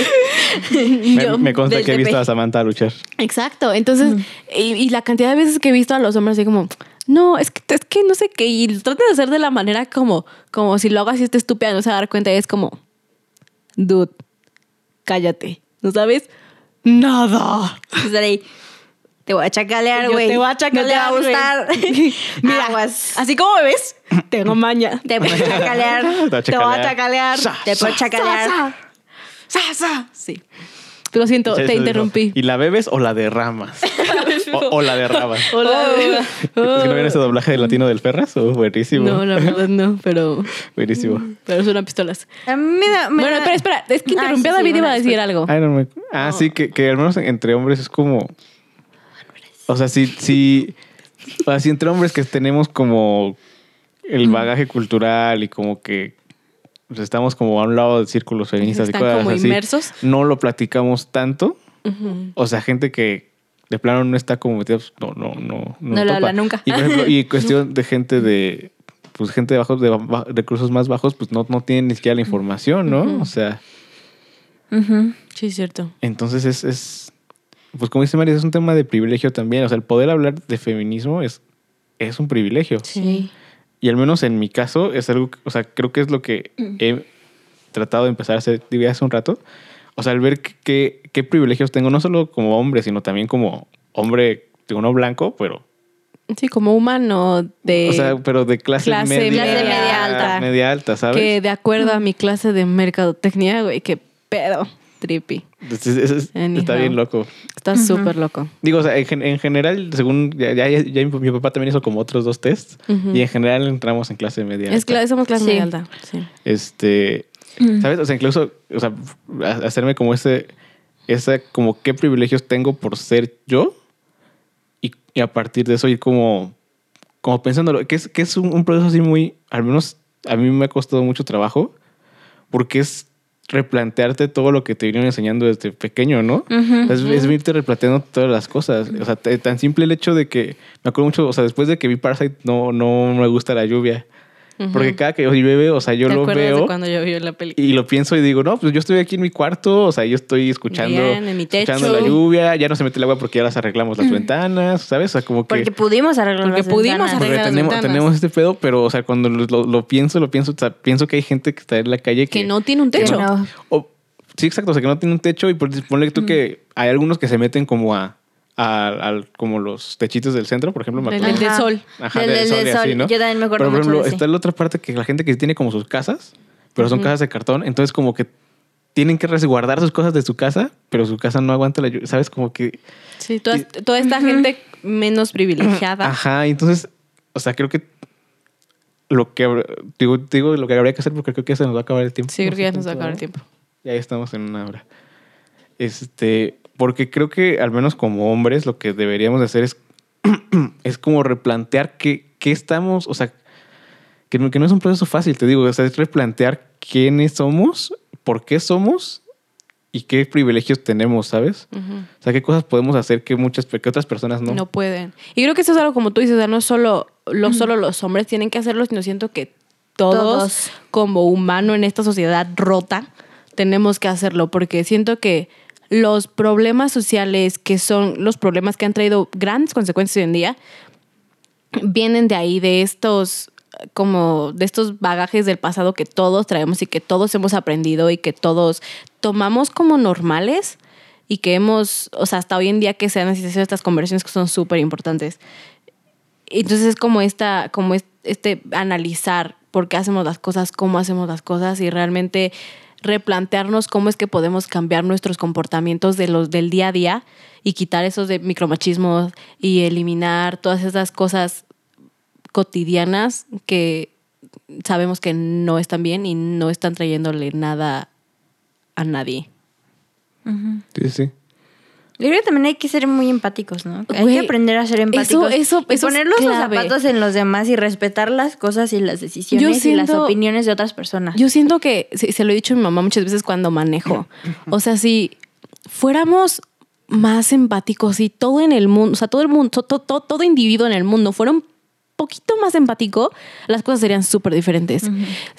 Me, Yo- me consta que he visto a Samantha luchar. Exacto. Entonces, y, y la cantidad de veces que he visto a los hombres así como, no, es que, es que no sé qué, y tratan de hacer de la manera como, como si lo hagas y esté estúpida, no se va a dar cuenta, y es como, dude, cállate, ¿no sabes? Nada. Estar ahí. Te voy a chacalear, güey. te voy a chacalear, No te va a gustar. Mira, Aguas. así como me ves, tengo maña. Te voy a chacalear. Te voy a Te voy a chacalear. chacalear. Sa, Te puedo sa. chacalear. Sa, sa, sa. Sí. Lo siento, Sí, te interrumpí. digo. ¿Y la bebes o la derramas? o, o la derramas. Hola. ¿Es que no viene ese doblaje de latino del Ferras? Oh, buenísimo. No, la verdad no, pero, Buenísimo. pero son pistolas. A mí me da. me Bueno, da- espera, espera. Es que interrumpí a sí, sí, David y iba a decir algo. Ay, no me- Ah, sí, que, que al menos entre hombres es como. O sea, si, si, o sea, si entre hombres que tenemos como el bagaje cultural y como que pues, estamos como a un lado de círculos feministas Están y cosas como así, inmersos. no lo platicamos tanto. O sea, gente que de plano no está como metida, pues, no, no, no. No lo topa. habla nunca. Y, por ejemplo, y cuestión de gente de, pues gente de bajos, de recursos más bajos, pues no, no tienen ni siquiera la información, ¿no? O sea. Sí, es cierto. entonces es, es, pues como dice María, es un tema de privilegio también. O sea, el poder hablar de feminismo es, es un privilegio. Sí. Y al menos en mi caso es algo, que- o sea, creo que es lo que he tratado de empezar a hacer, diría hace un rato. O sea, al ver qué- privilegios tengo, no solo como hombre, sino también como hombre, digo, no blanco, pero, Sí, como humano de... o sea, pero de clase, clase media, media Media alta. Media alta, ¿sabes? que de acuerdo a mi clase de mercadotecnia, güey, qué pedo, trippy. Es- está bien loco. Está súper loco. Digo, o sea, en, gen- en general, según ya, ya, ya mi, mi papá también hizo como otros dos tests y en general entramos en clase media. Es alta. cla- somos clase Sí. media alta. Sí. Este, ¿sabes? O sea, incluso, o sea, hacerme como ese, esa, como qué privilegios tengo por ser yo y, y a partir de eso ir como, como pensándolo, que es, que es un, un proceso así muy, al menos a mí me ha costado mucho trabajo porque es replantearte todo lo que te vinieron enseñando desde pequeño, ¿no? Ujú. Es, es irte replanteando todas las cosas. O sea, tan simple el hecho de que, me acuerdo mucho, o sea, después de que vi Parasite, no, no me gusta la lluvia. Porque cada que llueve, o sea, yo ¿Te lo veo de cuando yo vi la película? y lo pienso y digo, no, pues yo estoy aquí en mi cuarto, o sea, yo estoy escuchando, Bien, en mi escuchando techo. la lluvia, ya no se mete el agua porque ya las arreglamos las ventanas, ¿sabes? O sea, como que Porque pudimos arreglar Porque las pudimos ventanas. porque arreglar las tenemos, ventanas. tenemos este pedo, pero, o sea, cuando lo, lo- lo pienso, lo pienso, o sea, pienso que hay gente que está en la calle que, Que no tiene un techo. no. o- sí, exacto, o sea, que no tiene un techo y por, ponle tú que hay algunos que se meten como a, a- al- como los techitos del centro, por ejemplo, me El del sol. Ajá, Del- del del sol y así, sol. ¿no? Yo también me acuerdo Pero, por mucho ejemplo, de está la otra parte que la gente que tiene como sus casas, pero son casas de cartón, entonces como que tienen que resguardar sus cosas de su casa, pero su casa no aguanta la lluvia, ¿sabes? Como que... Sí, toda, toda esta gente menos privilegiada. Ajá, y entonces, o sea, creo que lo que digo, digo lo que habría que hacer porque creo que se nos va a acabar el tiempo. Sí, creo que ya nos va a acabar el tiempo. Ya estamos en una hora. Este, porque creo que al menos como hombres lo que deberíamos de hacer es, es como replantear qué, qué estamos, o sea, que no, que no es un proceso fácil, te digo, o sea, es replantear quiénes somos, por qué somos y qué privilegios tenemos, ¿sabes? O sea, qué cosas podemos hacer que muchas, que otras personas no. No. pueden. Y creo que eso es algo como tú dices, o sea, no solo, lo, solo los hombres tienen que hacerlo, sino siento que todos, Todos. como humano en esta sociedad rota tenemos que hacerlo, porque siento que los problemas sociales, que son los problemas que han traído grandes consecuencias hoy en día, vienen de ahí, de estos como de estos bagajes del pasado que todos traemos y que todos hemos aprendido y que todos tomamos como normales y que hemos, o sea, hasta hoy en día que se han hecho estas conversaciones que son súper importantes. Entonces es como esta, como es- este analizar por qué hacemos las cosas, cómo hacemos las cosas y realmente replantearnos cómo es que podemos cambiar nuestros comportamientos de los del día a día y quitar esos de micromachismos y eliminar todas esas cosas cotidianas que sabemos que no están bien y no están trayéndole nada a nadie. Sí, sí. Yo creo que también hay que ser muy empáticos, ¿no? hay que aprender a ser empáticos. eso- y eso es poner los clave. zapatos en los demás y respetar las cosas y las decisiones y las opiniones de otras personas. Yo siento que, se, se lo he dicho a mi mamá muchas veces cuando manejo, o sea, si fuéramos más empáticos y todo en el mundo, o sea, todo el mundo, todo, todo, todo individuo en el mundo fuera un poquito más empático, las cosas serían súper diferentes.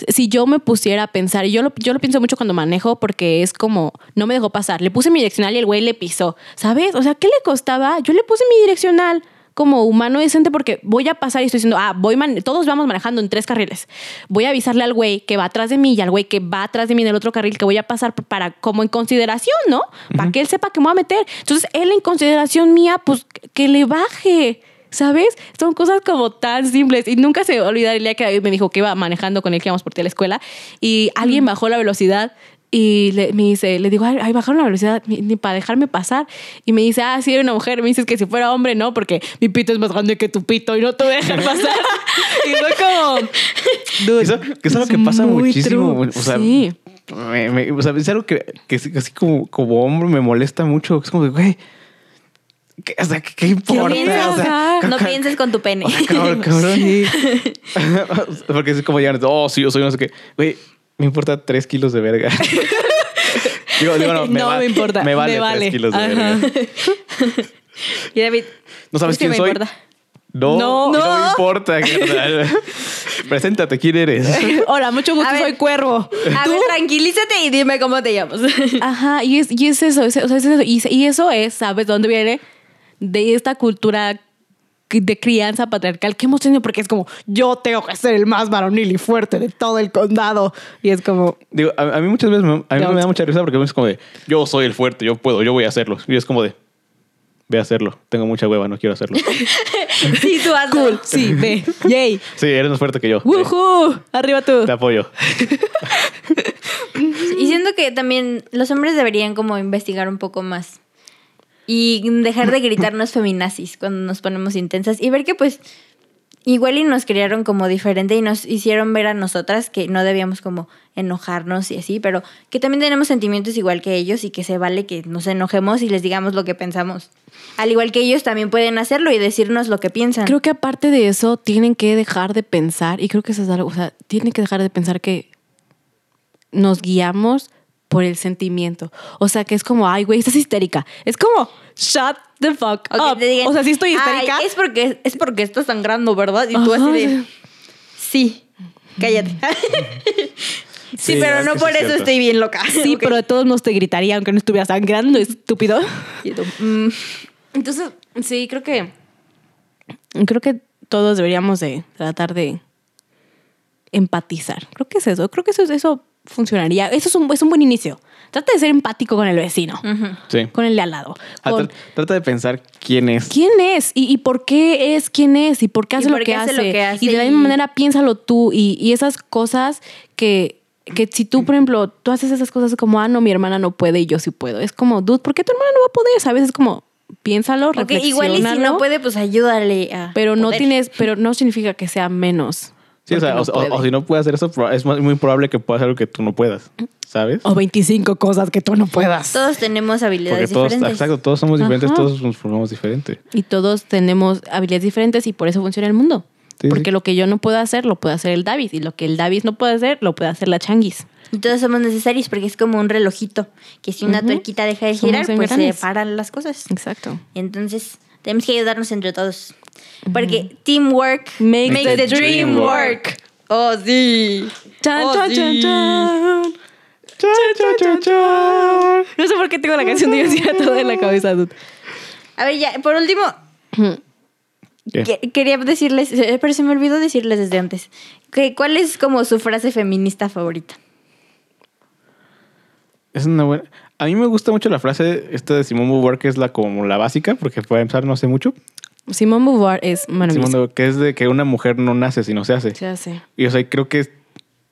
Si yo me pusiera a pensar, yo lo, yo lo pienso mucho cuando manejo porque es como, no me dejó pasar, le puse mi direccional y el güey le pisó, ¿sabes? O sea, ¿qué le costaba? Yo le puse mi direccional como humano decente porque voy a pasar y estoy diciendo, ah, voy todos vamos manejando en tres carriles. Voy a avisarle al güey que va atrás de mí y al güey que va atrás de mí en el otro carril que voy a pasar para como en consideración, ¿no? Para que él sepa que me voy a meter. Entonces, él en consideración mía, pues que le baje. ¿Sabes? Son cosas como tan simples. Y nunca se olvidar el día que David me dijo que iba manejando con él, que íbamos por ti a la escuela, y alguien bajó la velocidad y le, me dice, le digo, ay, ay, bajaron la velocidad ni, para dejarme pasar. Y me dice, ah, sí, era una mujer. Me dices que si fuera hombre, no, porque mi pito es más grande que tu pito y no te voy a dejar pasar. y fue como, dude, Eso- que es algo que pasa muchísimo. true. O sea, sí. me- me- o sea, es algo que, que sí- así como, como hombre me molesta mucho. Es como de, güey, ¿qué, o sea, ¿qué, qué importa? piensas? O sea, Ajá. No pienses con tu pene. o sea, cabrón, cabrón. Porque es como llegan, oh, sí, yo soy no sé qué. Güey, me importa tres kilos de verga. digo, digo, no, me, No va- me importa, Me vale, me vale. tres kilos de Ajá. verga. Y David, ¿No sabes quién me soy? importa. No, No. no, me importa. Preséntate, ¿quién eres? Hola, mucho gusto, A ver. soy cuervo. A ver, tranquilízate y dime cómo te llamas. Ajá, y es, y es eso, es- o sea, es eso. Y, y eso es, ¿sabes dónde viene? De esta cultura de crianza patriarcal que hemos tenido, porque es como, yo tengo que ser el más varonil y fuerte de todo el condado. Y es como, Digo, a, a mí muchas veces me, a mí me da mucha risa porque es como de, yo soy el fuerte, yo puedo, yo voy a hacerlo. Y es como de, ve a hacerlo. Tengo mucha hueva, no quiero hacerlo. sí, tú hazlo. cool, sí, ve, yay. Sí, eres más fuerte que yo. ¡Woohoo! Arriba tú. Te apoyo. Y siento que también los hombres deberían como investigar un poco más. Y dejar de gritarnos feminazis cuando nos ponemos intensas. Y ver que pues igual y nos criaron como diferente y nos hicieron ver a nosotras que no debíamos como enojarnos y así, pero que también tenemos sentimientos igual que ellos y que se vale que nos enojemos y les digamos lo que pensamos. Al igual que ellos también pueden hacerlo y decirnos lo que piensan. Creo que aparte de eso, tienen que dejar de pensar, y creo que eso es algo, o sea, tienen que dejar de pensar que nos guiamos por el sentimiento. O sea, que es como, ay, güey, estás histérica. Es como, shut the fuck up. te digan, o sea, sí estoy histérica. "Ay, es porque es porque estás sangrando, ¿verdad? Y tú Ajá, así de sí. cállate. sí, Sí, pero es no por sí es eso cierto. estoy bien loca. Sí, pero de todos modos te gritaría aunque no estuviera sangrando, estúpido. Mm, Entonces, sí, creo que creo que todos deberíamos de tratar de empatizar. Creo que es eso. Creo que eso, eso funcionaría. Eso es un, es un buen inicio. Trata de ser empático con el vecino. Sí. con el de al lado. Ah, con- Trata de pensar quién es. ¿Quién es? ¿Y, y por qué es quién es? ¿Y por qué ¿Y hace, por lo, qué que hace hace? lo que hace? Y de la misma manera piénsalo tú. Y, y esas cosas que, que si tú, por ejemplo, tú haces esas cosas como, ah, no, mi hermana no puede y yo sí puedo. Es como, dude, ¿por qué tu hermana no va a poder? ¿Sabes? Es como, piénsalo, Ok, igual y si no puede, pues ayúdale a Pero no poder. tienes, pero no significa que sea menos. Sí, o, sea, no o- o, puede. o si no puede hacer eso, es muy probable que pueda hacer algo que tú no puedas. ¿Sabes? O 25 cosas que tú no puedas. Todos tenemos Porque habilidades todos, diferentes. exacto, todos somos diferentes, Ajá. todos nos formamos diferente. Y todos tenemos habilidades diferentes y por eso funciona el mundo. Sí, Porque sí. lo que yo no puedo hacer, lo puede hacer el David. Y lo que el David no puede hacer, lo puede hacer la Changuis. Y todos somos necesarios porque es como un relojito que si una Ujú. tuerquita deja de Somos girar, pues se paran las cosas. Exacto. Entonces, tenemos que ayudarnos entre todos. Porque teamwork Makes makes the the dream dream work. Oh, sí. Chan, Oh, chan, chan, sí. chan. Cha, cha, cha, cha. No sé por qué tengo la canción de García toda en la cabeza, dude. A ver, ya, por último, quería decirles, eh, pero se me olvidó decirles desde antes, que ¿cuál es como su frase feminista favorita? Es una buena. A mí me gusta mucho la frase esta de Simón Beauvoir, que es la como la básica, porque para empezar no sé mucho. Simón Beauvoir es. Beauvoir, que es de que una mujer no nace, sino se hace. Se hace. Y o sea, creo que es,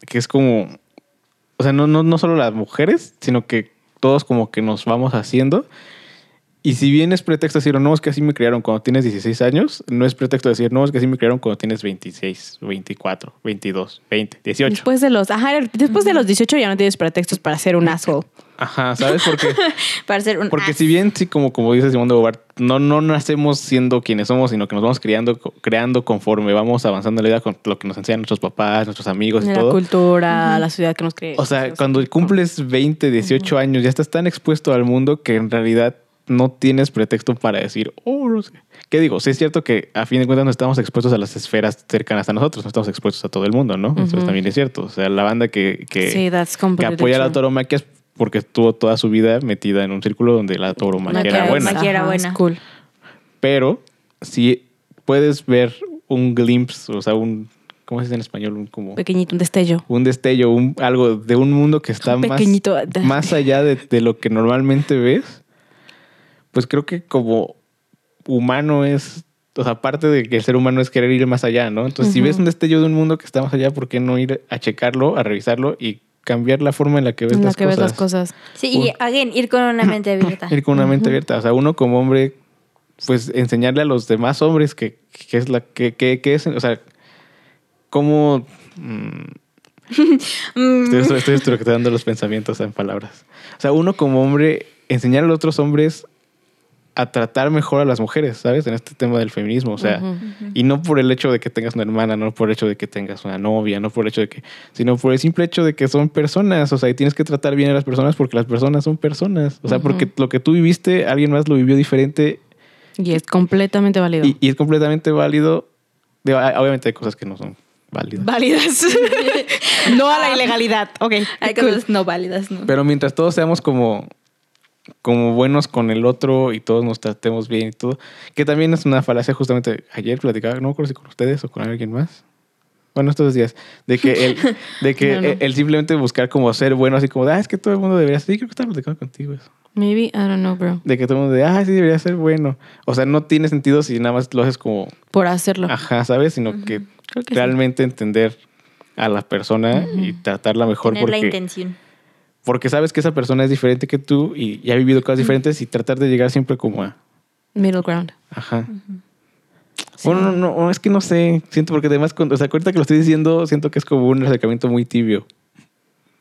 que es como. O sea, no, no, no solo las mujeres, sino que todos como que nos vamos haciendo. Y si bien es pretexto decir, no, es que así me criaron cuando tienes 16 años, no es pretexto decir, no, es que así me criaron cuando tienes 26, 24, 22, 20, 18. Después de los, ajá, después de los 18 ya no tienes pretextos para ser un asshole. Ajá, ¿sabes? Porque, Para ser un porque si bien, sí, como, como dice Simón de Beauvoir, no, no nacemos siendo quienes somos, sino que nos vamos creando, creando conforme vamos avanzando en la vida con lo que nos enseñan nuestros papás, nuestros amigos y la todo. cultura, la ciudad que nos cree. O sea, cuando cumples 20, 18 años, ya estás tan expuesto al mundo que en realidad no tienes pretexto para decir, oh, no sé. ¿Qué digo? Sí es cierto que a fin de cuentas no estamos expuestos a las esferas cercanas a nosotros, no estamos expuestos a todo el mundo, ¿no? Eso también es cierto. O sea, la banda que, que, sí, que apoya la tauromaquia es porque estuvo toda su vida metida en un círculo donde la tauromaquia Maquia- era buena. maquia era buena. cool. Pero si puedes ver un glimpse, o sea, un, ¿cómo se dice en español? Un, como, Pequeñito, un destello. un destello, un, algo de un mundo que está Un más, más allá de, de lo que normalmente ves, pues creo que como humano es, o sea, aparte de que el ser humano es querer ir más allá, ¿no? Entonces, si ves un destello de un mundo que está más allá, ¿por qué no ir a checarlo, a revisarlo y cambiar la forma en la que ves, En la las, que cosas? ves las cosas. Sí, y again, ir con una mente abierta. Ir con una mente abierta. O sea, uno como hombre, pues enseñarle a los demás hombres que, que es la que, que, que es, o sea, cómo... mm, Mm, Estoy, estoy estructurando los pensamientos en palabras. O sea, uno como hombre, enseñar a los otros hombres a tratar mejor a las mujeres, ¿sabes? En este tema del feminismo. O sea, y no por el hecho de que tengas una hermana, no por el hecho de que tengas una novia, no por el hecho de que, sino por el simple hecho de que son personas. O sea, y tienes que tratar bien a las personas porque las personas son personas. O sea, porque lo que tú viviste, alguien más lo vivió diferente Y es completamente válido. y, y es completamente válido. Digo, hay- obviamente hay cosas que no son válidas. Válidas. no a la ilegalidad. Ok. Hay cool. cosas no válidas, ¿no? Pero mientras todos seamos como, como buenos con el otro y todos nos tratemos bien y todo, que también es una falacia justamente, ayer platicaba, no me acuerdo si con ustedes o con alguien más. Bueno, estos días, de que el, de que No, no. El, el simplemente buscar como ser bueno, así como, de, ah, es que todo el mundo debería ser, sí, creo que estaba platicando contigo eso. Maybe, I don't know, bro. De que todo el mundo de, ah, sí, debería ser bueno. O sea, no tiene sentido si nada más lo haces como, Por hacerlo. ajá, ¿sabes? Sino que realmente entender a la persona y tratarla mejor Tener la porque intención. Porque sabes que esa persona es diferente que tú y, y ha vivido cosas diferentes y tratar de llegar siempre como a, Middle ground. ajá. Bueno, no, no, no, es que no sé, siento porque además, cuando, o sea, ahorita que lo estoy diciendo, siento que es como un acercamiento muy tibio,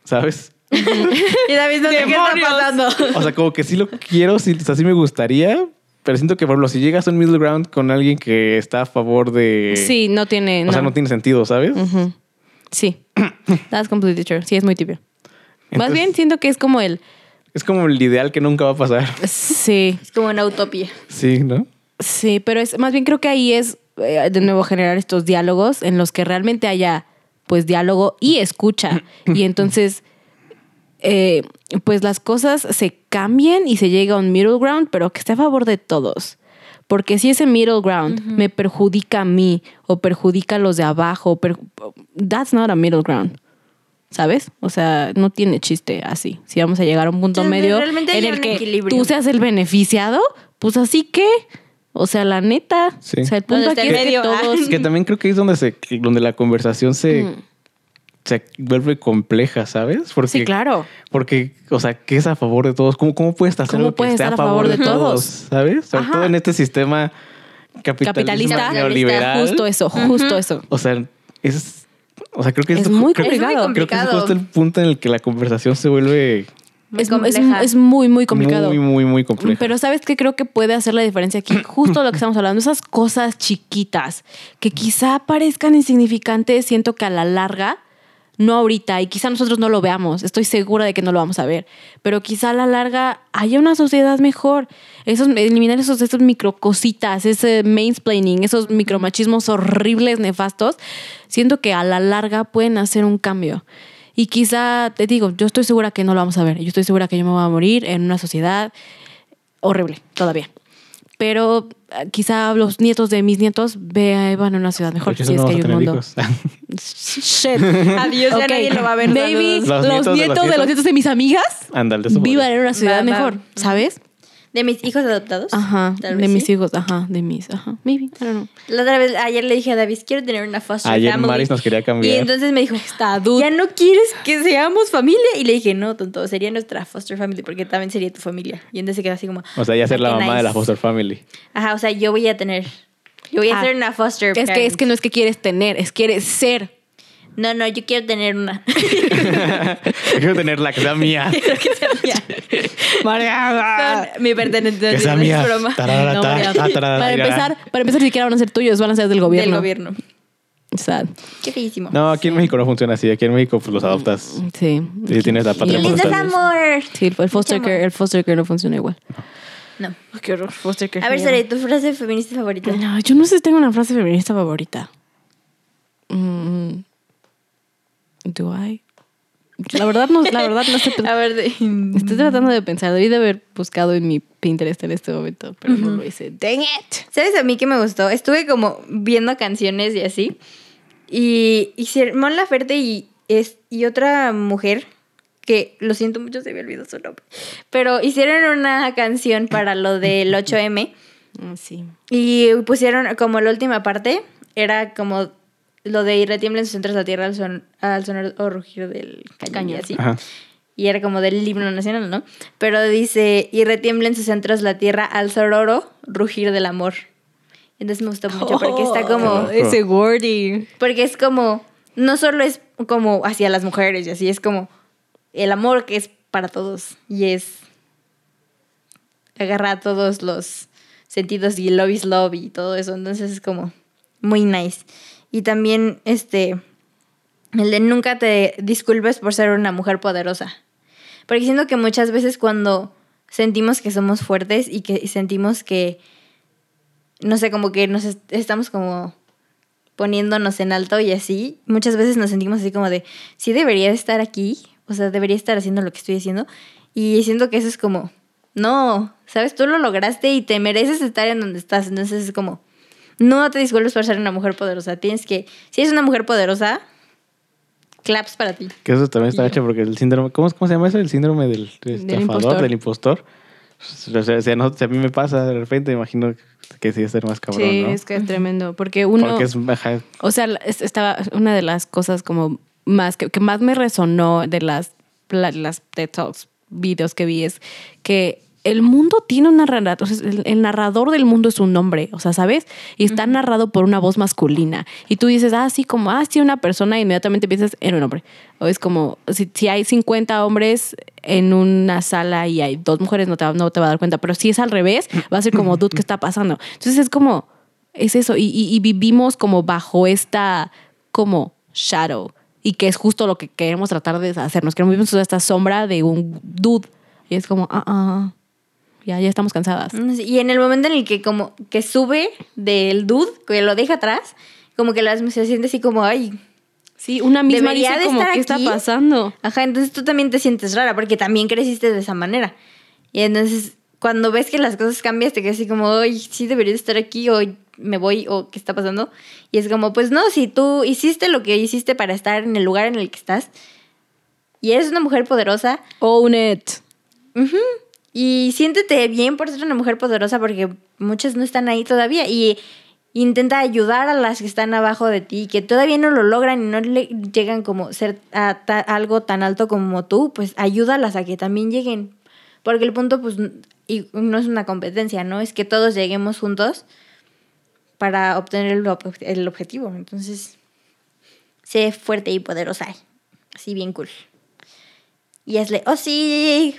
¿sabes? Y David no sé qué está pasando. O sea, como que sí lo quiero, sí, o sea, sí me gustaría, pero siento que, por ejemplo, si llegas a un middle ground con alguien que está a favor de... Sí, no tiene. O sea, no tiene sentido, ¿sabes? Sí. That's completely true. Sí, es muy tibio. Más bien siento que es como el. Es como el ideal que nunca va a pasar. Sí, Es como una utopía. Sí, ¿no? sí, pero es más bien creo que ahí es eh, de nuevo generar estos diálogos en los que realmente haya pues diálogo y escucha y entonces eh, pues las cosas se cambien y se llega a un middle ground, pero que esté a favor de todos. Porque si ese middle ground me perjudica a mí o perjudica a los de abajo, per- that's not a middle ground. ¿Sabes? O sea, no tiene chiste así. Si vamos a llegar a un punto Sí, medio realmente en el un que equilibrio. tú seas el beneficiado, pues así que, o sea, la neta, Sí. o sea, el punto ¿Dónde está aquí es que medio? todos... Que también creo que es donde, se, donde la conversación se, Mm. se vuelve compleja, ¿sabes? Porque, Sí, claro. Porque, o sea, ¿qué es a favor de todos? ¿Cómo, cómo puedes hacer ¿Cómo algo que esté estar a favor de todos? ¿Sabes? Sobre Ajá. todo en este sistema capitalista, Capitalista, neoliberal. Justo eso, justo eso. O sea, es... O sea, creo que Es esto- muy creo, complicado. creo que es justo el punto en el que la conversación se vuelve Es, es, compleja. es muy, muy complicado. muy, muy, muy compleja. Pero ¿sabes qué creo que puede hacer la diferencia aquí? Justo lo que estamos hablando, esas cosas chiquitas que quizá parezcan insignificantes, siento que a la larga, no ahorita, y quizá nosotros no lo veamos, estoy segura de que no lo vamos a ver, pero quizá a la larga haya una sociedad mejor. Esos, eliminar esos, esos microcositas, ese mansplaining, esos micromachismos horribles, nefastos, siento que a la larga pueden hacer un cambio. Y quizá, te digo, yo estoy segura que no lo vamos a ver. Yo estoy segura que yo me voy a morir en una sociedad horrible todavía. Pero eh, quizá los nietos de mis nietos vean una ciudad mejor si es que hay un mundo. Shit. Adiós, ya nadie lo va a ver. Maybe. Los los, nietos de los nietos de los nietos. nietos de mis amigas vivan en una ciudad mejor, ¿sabes? ¿De mis hijos adoptados? Ajá, Tal de mis hijos, ajá, de mis, ajá, maybe, I don't know. La otra vez, ayer le dije a David, quiero tener una foster Ayer family. Maris nos quería Y cambiar. entonces me dijo, Está. ¿ya no quieres que seamos familia? Y le dije, no, tonto, sería nuestra foster family porque también sería tu familia. Y entonces se quedó así como... O sea, ya ser "Ah, la mamá de la nice". foster family. Ajá, o sea, yo voy a tener... Yo voy a Ah, ser una foster Es que, es que no es que quieres tener, es quieres ser. No, no, yo quiero tener una. Quiero tenerla, que sea mía. Quiero que sea mía. Son mi pertenencia. Que sea mía. broma. Tarara, No, ta, tarara, para empezar, para empezar ni siquiera van a ser tuyos, van a ser del gobierno. Del gobierno. Sad. Qué feísimo. No, aquí en México no funciona así. Aquí en México pues, los adoptas. Sí. Sí, tienes la ¡Qué patria Y lindo es potestad. amor! Sí, el foster Mucho care, amor. el foster care no funciona igual. No. Qué horror. Foster care A ver. Sara, ¿tu frase feminista favorita? No, yo no sé si tengo una frase feminista favorita. Mm, ¿Do I? La verdad no, la verdad no estoy, A ver, de... estoy tratando de pensar. Debí de haber buscado en mi Pinterest en este momento, pero no lo hice. Dang it. ¿Sabes a mí qué me gustó? Estuve como viendo canciones y así. Y hicieron Mon Laferte y, es, y otra mujer, que lo siento mucho, se me olvidó su nombre. Pero hicieron una canción para lo del 8M. Ah, sí. Y pusieron como la última parte, era como lo de y retiembla en sus centros la tierra al, son, al sonar o rugir del cañón, y así. Ajá. Y era como del himno nacional, ¿no? Pero dice, y retiembla en sus centros la tierra al sororo rugir del amor. Entonces me gustó mucho porque está como... Oh, ese wording. Porque es como, no solo es como hacia las mujeres y así, es como el amor que es para todos y es agarra todos los sentidos y love is love y todo eso, entonces es como muy nice. Y también este, el de nunca te disculpes por ser una mujer poderosa. Porque siento que muchas veces cuando sentimos que somos fuertes y que sentimos que, no sé, como que nos est- estamos como poniéndonos en alto y así, muchas veces nos sentimos así como de, sí debería de estar aquí, o sea, debería estar haciendo lo que estoy haciendo. Y siento que eso es como, no, sabes, tú lo lograste y te mereces estar en donde estás. Entonces es como, no te disculpes por ser una mujer poderosa. Tienes que, si eres una mujer poderosa, claps para ti. Que eso también está hecho porque el síndrome, ¿cómo, cómo se llama eso? El síndrome del, estafador, impostor. del impostor. O sea, si a, nosotros- si a mí me pasa de repente, imagino que sí es ser más cabrón, sí, ¿no? es que es tremendo. Porque uno. Porque es, O sea, es- estaba una de las cosas como más que, que más me resonó de las, las TED Talks, videos que vi es que el mundo tiene un narrador, o sea, el, el narrador del mundo es un hombre, o sea, ¿sabes? Y está narrado por una voz masculina. Y tú dices, ah, sí, como, ah, sí, una persona, y inmediatamente piensas en un hombre. O es como, si, si hay 50 hombres en una sala y hay dos mujeres, no te, no te va a dar cuenta. Pero si es al revés, va a ser como, dude, ¿qué está pasando? Entonces es como, es eso. Y, y- y vivimos como bajo esta, como, shadow. Y que es justo lo que queremos tratar de hacernos. Queremos vivir esta sombra de un dude. Y es como, ah, ah, ya, ya estamos cansadas. Y en el momento en el que como que sube del dude, que lo deja atrás, como que las se siente así como, ay, Sí, una misma Debería dice de como, estar ¿qué está aquí? pasando? Ajá, entonces tú también te sientes rara porque también creciste de esa manera. Y entonces cuando ves que las cosas cambian, te quedas así como, ay, sí debería de estar aquí o me voy o qué está pasando. Y es como, pues no, si tú hiciste lo que hiciste para estar en el lugar en el que estás y eres una mujer poderosa, Own it. ujú, y siéntete bien por ser una mujer poderosa porque muchas no están ahí todavía y intenta ayudar a las que están abajo de ti, que todavía no lo logran y no le llegan como ser a, algo tan alto como tú, pues ayúdalas a que también lleguen. Porque el punto pues y no es una competencia, ¿no? Es que todos lleguemos juntos para obtener el, el objetivo. Entonces, sé fuerte y poderosa. Así bien cool. Y hazle, oh sí.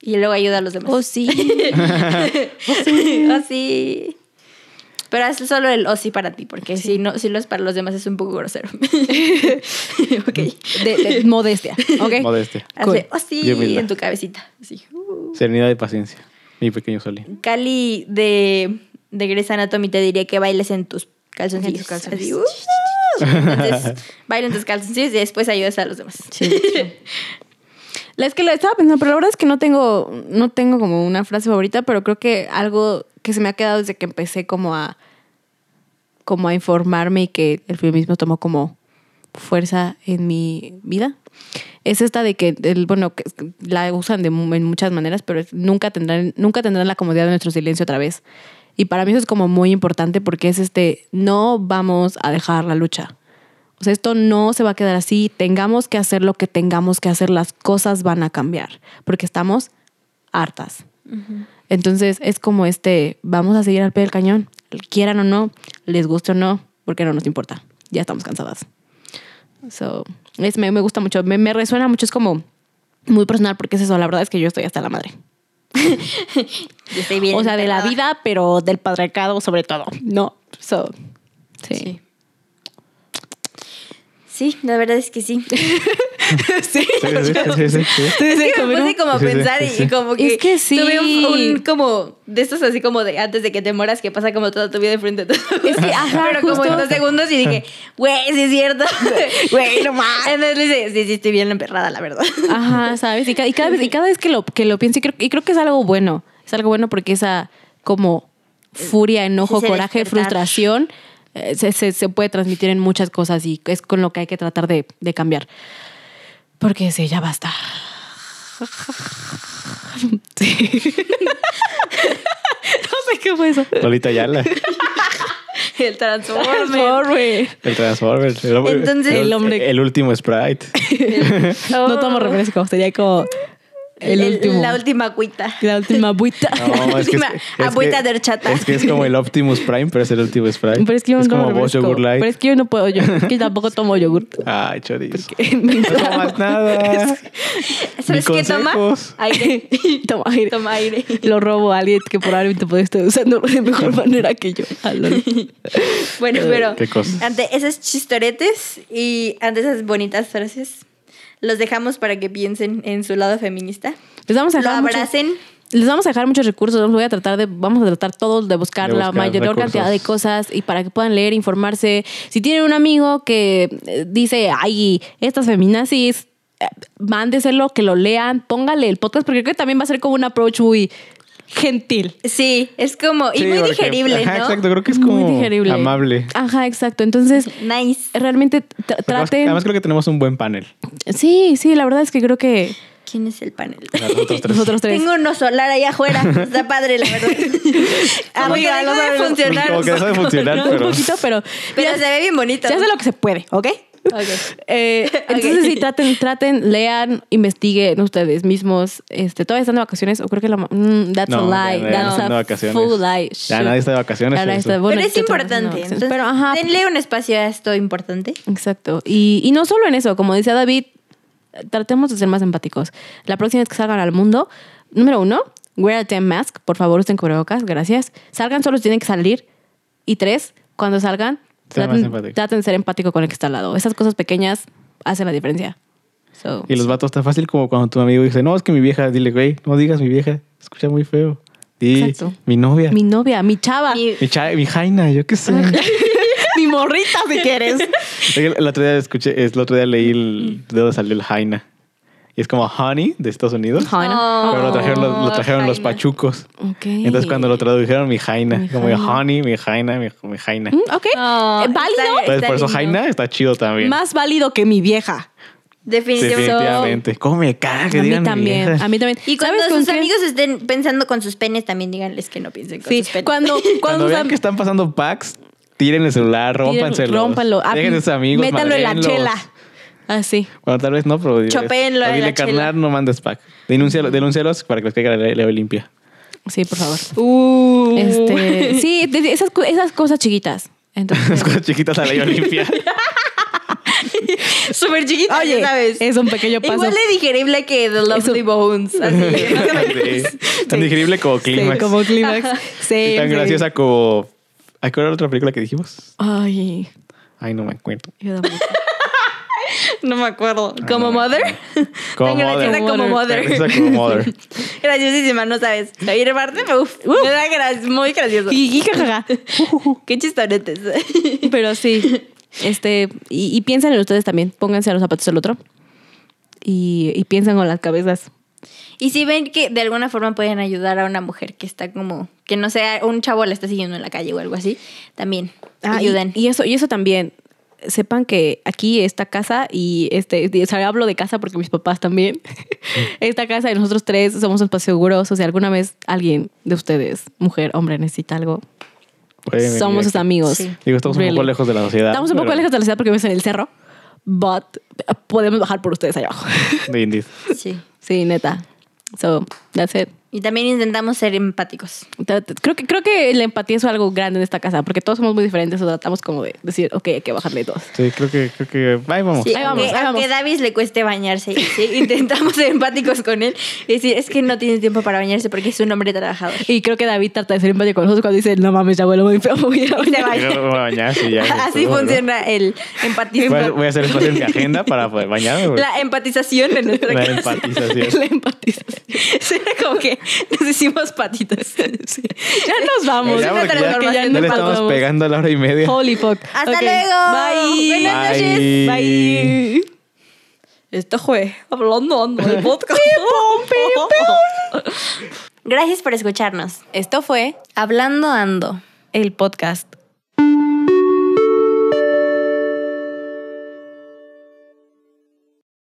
Y luego ayuda a los demás. Oh, sí. oh sí. Pero haz solo el oh sí para ti, porque si no, si lo es para los demás es un poco grosero. ok. De, de modestia. ¿Ok? modestia. Hazle Cool. oh sí en tu cabecita. Uh. Serenidad y paciencia. Mi pequeño Solín. Cali de, de Grey's Anatomy te diría que bailes en tus calzoncillos. En tus calzoncillos. Así, uh. Entonces, baila en tus calzoncillos y después ayudas a los demás. Sí. La es que lo estaba pensando, pero la verdad es que no tengo, no tengo como una frase favorita, pero creo que algo que se me ha quedado desde que empecé como a como a informarme y que el feminismo tomó como fuerza en mi vida. Es esta de que el, bueno, que la usan de, en muchas maneras, pero nunca tendrán, nunca tendrán la comodidad de nuestro silencio otra vez. Y para mí eso es como muy importante porque es este, no vamos a dejar la lucha. O sea, esto no se va a quedar así. Tengamos que hacer lo que tengamos que hacer. Las cosas van a cambiar porque estamos hartas. Entonces es como este, vamos a seguir al pie del cañón. Quieran o no, les guste o no, porque no nos importa. Ya estamos cansadas. So, es, me, me gusta mucho, me, me resuena mucho, es como muy personal porque es eso, la verdad es que yo estoy hasta la madre. Yo estoy bien o sea, de la vida, pero del patriarcado sobre todo. No, so, sí. Sí. Sí, la verdad es que sí. sí. Sí, sí, sí, me como- puse como a pensar sí, y, sí. y como que, Es que sí. tuve un, un como de estos así como de antes de que te mueras que pasa como toda tu vida de frente a todo. Es que, ajá, pero como en dos segundos y dije, güey, sí es cierto. Güey, no más. Entonces le sí, sí, estoy bien emperrada, la verdad. Ajá, ¿sabes? Y cada, y cada vez, y cada vez que lo, que lo pienso, y creo, y creo que es algo bueno. Es algo bueno porque esa como furia, enojo, coraje, despertar. frustración eh, se, se- se puede transmitir en muchas cosas y es con lo que hay que tratar de, de cambiar. Porque sí, ya basta. Sí. no sé qué fue eso. Lolita Yala. El Transformer. Transformer. El Transformer. El, hombre- Entonces- El hombre- El último Sprite. No tomo refresco, sería como el, último. La última cuita. La última buita. No, es que es, Última es agüita que- de horchata. Es que es como el Optimus Prime, pero es el último Sprite. Pero es que yo no como vos. Yogur Light. Pero es que yo no puedo, yo es que tampoco tomo yogurt. Ay, chorizo. No tomas nada. ¿Sabes qué toma? consejos. Aire. Toma aire. Toma aire. Lo robo a alguien que probablemente puede estar usando de mejor manera que yo. Ah. Bueno, pero ¿Qué cosas? ante esos chistoretes y ante esas bonitas frases, los dejamos para que piensen en su lado feminista. Les vamos a Lo dejar muchos- abracen. les vamos a dejar muchos recursos. Voy a tratar de, vamos a tratar todos de buscar, De la mayor recursos. cantidad de cosas y para que puedan leer, informarse. Si tienen un amigo que eh, dice, ay, estas feminazis, eh, mándeselo, que lo lean, póngale el podcast, porque creo que también va a ser como un approach muy gentil. Sí, es como. Y Sí, muy porque- digerible, ajá, ¿no? Exacto, creo que es Muy como digerible. amable. Ajá, exacto. Entonces, Nice. realmente tra- Además, traten. además creo que tenemos un buen panel. Sí, sí, la verdad es que creo que ¿Quién es el panel? Nosotros tres. nosotros tres. Tengo uno solar allá afuera. Está padre, la verdad. Como que Amiga, no de sabes- funcionar. Como que de funcionar, un poquito, pero, Pero se ve bien bonito. se hace lo que se puede, ¿ok? Ok. Eh, entonces sí, traten, traten, lean, investiguen ustedes mismos. Este, todavía están de vacaciones, o creo que la mm, that's No, a lie. ya- no that's están de a vacaciones. full lie. Ya nadie está de vacaciones. Eso. está- bueno, Pero es no importante. Entonces, Pero ajá, denle un espacio a esto importante. Exacto. Y, y no solo en eso, como decía David, tratemos de ser más empáticos. La próxima vez que salgan al mundo, número uno, wear a damn mask. Por favor, usen cubrebocas, gracias. Salgan solo si tienen que salir. Y tres, cuando salgan, traten, de ser empático con el que está al lado. Esas cosas pequeñas hacen la diferencia. So, Y los vatos está fácil como cuando tu amigo dice, no, es que mi vieja, dile, güey, no digas mi vieja, escucha muy feo. Di, Exacto. mi novia, mi mi, novia, mi chava, Mi- mi, cha- mi jaina, yo qué sé. morrita si quieres. el otro día escuché, el otro día leí el, de dónde salió el jaina. Y es como honey de Estados Unidos. Jaina. Pero lo trajeron, los, lo trajeron los jaina. pachucos. Entonces cuando lo tradujeron, mi jaina. Mi como jaina. honey, mi jaina, mi, mi jaina. Mm, Ok. Oh, Eh, válido. está- Entonces por eso jaina está chido también. Más válido que mi vieja. Definitivamente. Definitivamente. ¿Cómo me caga que a mí digan mi también. vieja? A mí también. Y cuando ¿Sabes con sus quién? amigos estén pensando con sus penes, también díganles que no piensen con Sí, sus penes. cuando, cuando, Cuando vean que están pasando packs, tiren el celular, rómpanselo. rómpanlo. Ah, Dejen a sus amigos, Métanlo en la chela. Así. Bueno, tal vez no, pero diles, Chopéenlo o en dile, la carnal, no mandes pack. Denúncialo- denúncialos para que les caiga la ley ley limpia. Sí, por favor. Uh. Este, sí, de- de esas, co- esas cosas chiquitas. Las Entonces, cosas chiquitas la ley limpia. Súper chiquita, oye, sabes. es un pequeño paso. Igual de digerible que The Lovely Bones. Así. Sí. Tan digerible como Sí, clímax. como clímax. Sí, Y tan sí. graciosa como... ¿Ay, ¿Cuál era la otra película que dijimos? Ay, Ay, no me acuerdo. yo tampoco. No me acuerdo. ¿Como Mother? Como Mother. como Mother. Como Mother. Graciosísima, no sabes. Oír parte, uf, me da gra- muy gracioso. Qué chistoretes. Pero sí, este, y, y piensen en ustedes también. Pónganse a los zapatos del otro. Y, y piensen con las cabezas. Y si ven que de alguna forma pueden ayudar a una mujer que está como, que no sea, un chavo la está siguiendo en la calle o algo así, también Ah, y- ayuden. Y, eso, y eso también. Sepan que aquí esta casa y este, o sea, hablo de casa porque mis papás también. esta casa y nosotros tres somos un espacio seguro. O sea, si alguna vez alguien de ustedes, mujer, hombre, necesita algo, somos sus amigos. Sí. Digo, estamos un Really. poco lejos de la sociedad. Estamos un poco pero- lejos de la ciudad porque vives en el cerro, but podemos bajar por ustedes allá abajo. Sí. sí, neta. So, that's it. Y también intentamos ser empáticos. Creo que, creo que la empatía es algo grande en esta casa, porque todos somos muy diferentes, o tratamos como de decir, ok, hay que bajarle dos. Sí, creo que, creo que, ahí vamos. Sí, Ahí vamos, aunque, ahí vamos. aunque a Davis le cueste bañarse, sí, intentamos ser empáticos con él y decir, es que no tiene tiempo para bañarse porque es un hombre trabajador. Y creo que David trata de ser empático con nosotros cuando dice, no mames, ya huele muy feo, voy a ir a Y se bañar". baña. Yo me voy a bañar, sí, ya, Así seguro. funciona el empatismo. Voy a, voy a hacer espacio en mi agenda para poder bañarme. güey. La empatización en nuestra La casa. empatización. La empatización. Suena como que nos hicimos patitas. Sí. Ya nos vamos. Ya, porque ya- transformación ya de le estamos pegando a la hora y media. Holy fuck. ¡Hasta luego! Bye. Buenas noches. Bye. Bye. Esto fue Hablando Ando el podcast. Gracias por escucharnos. Esto fue Hablando Ando. el podcast.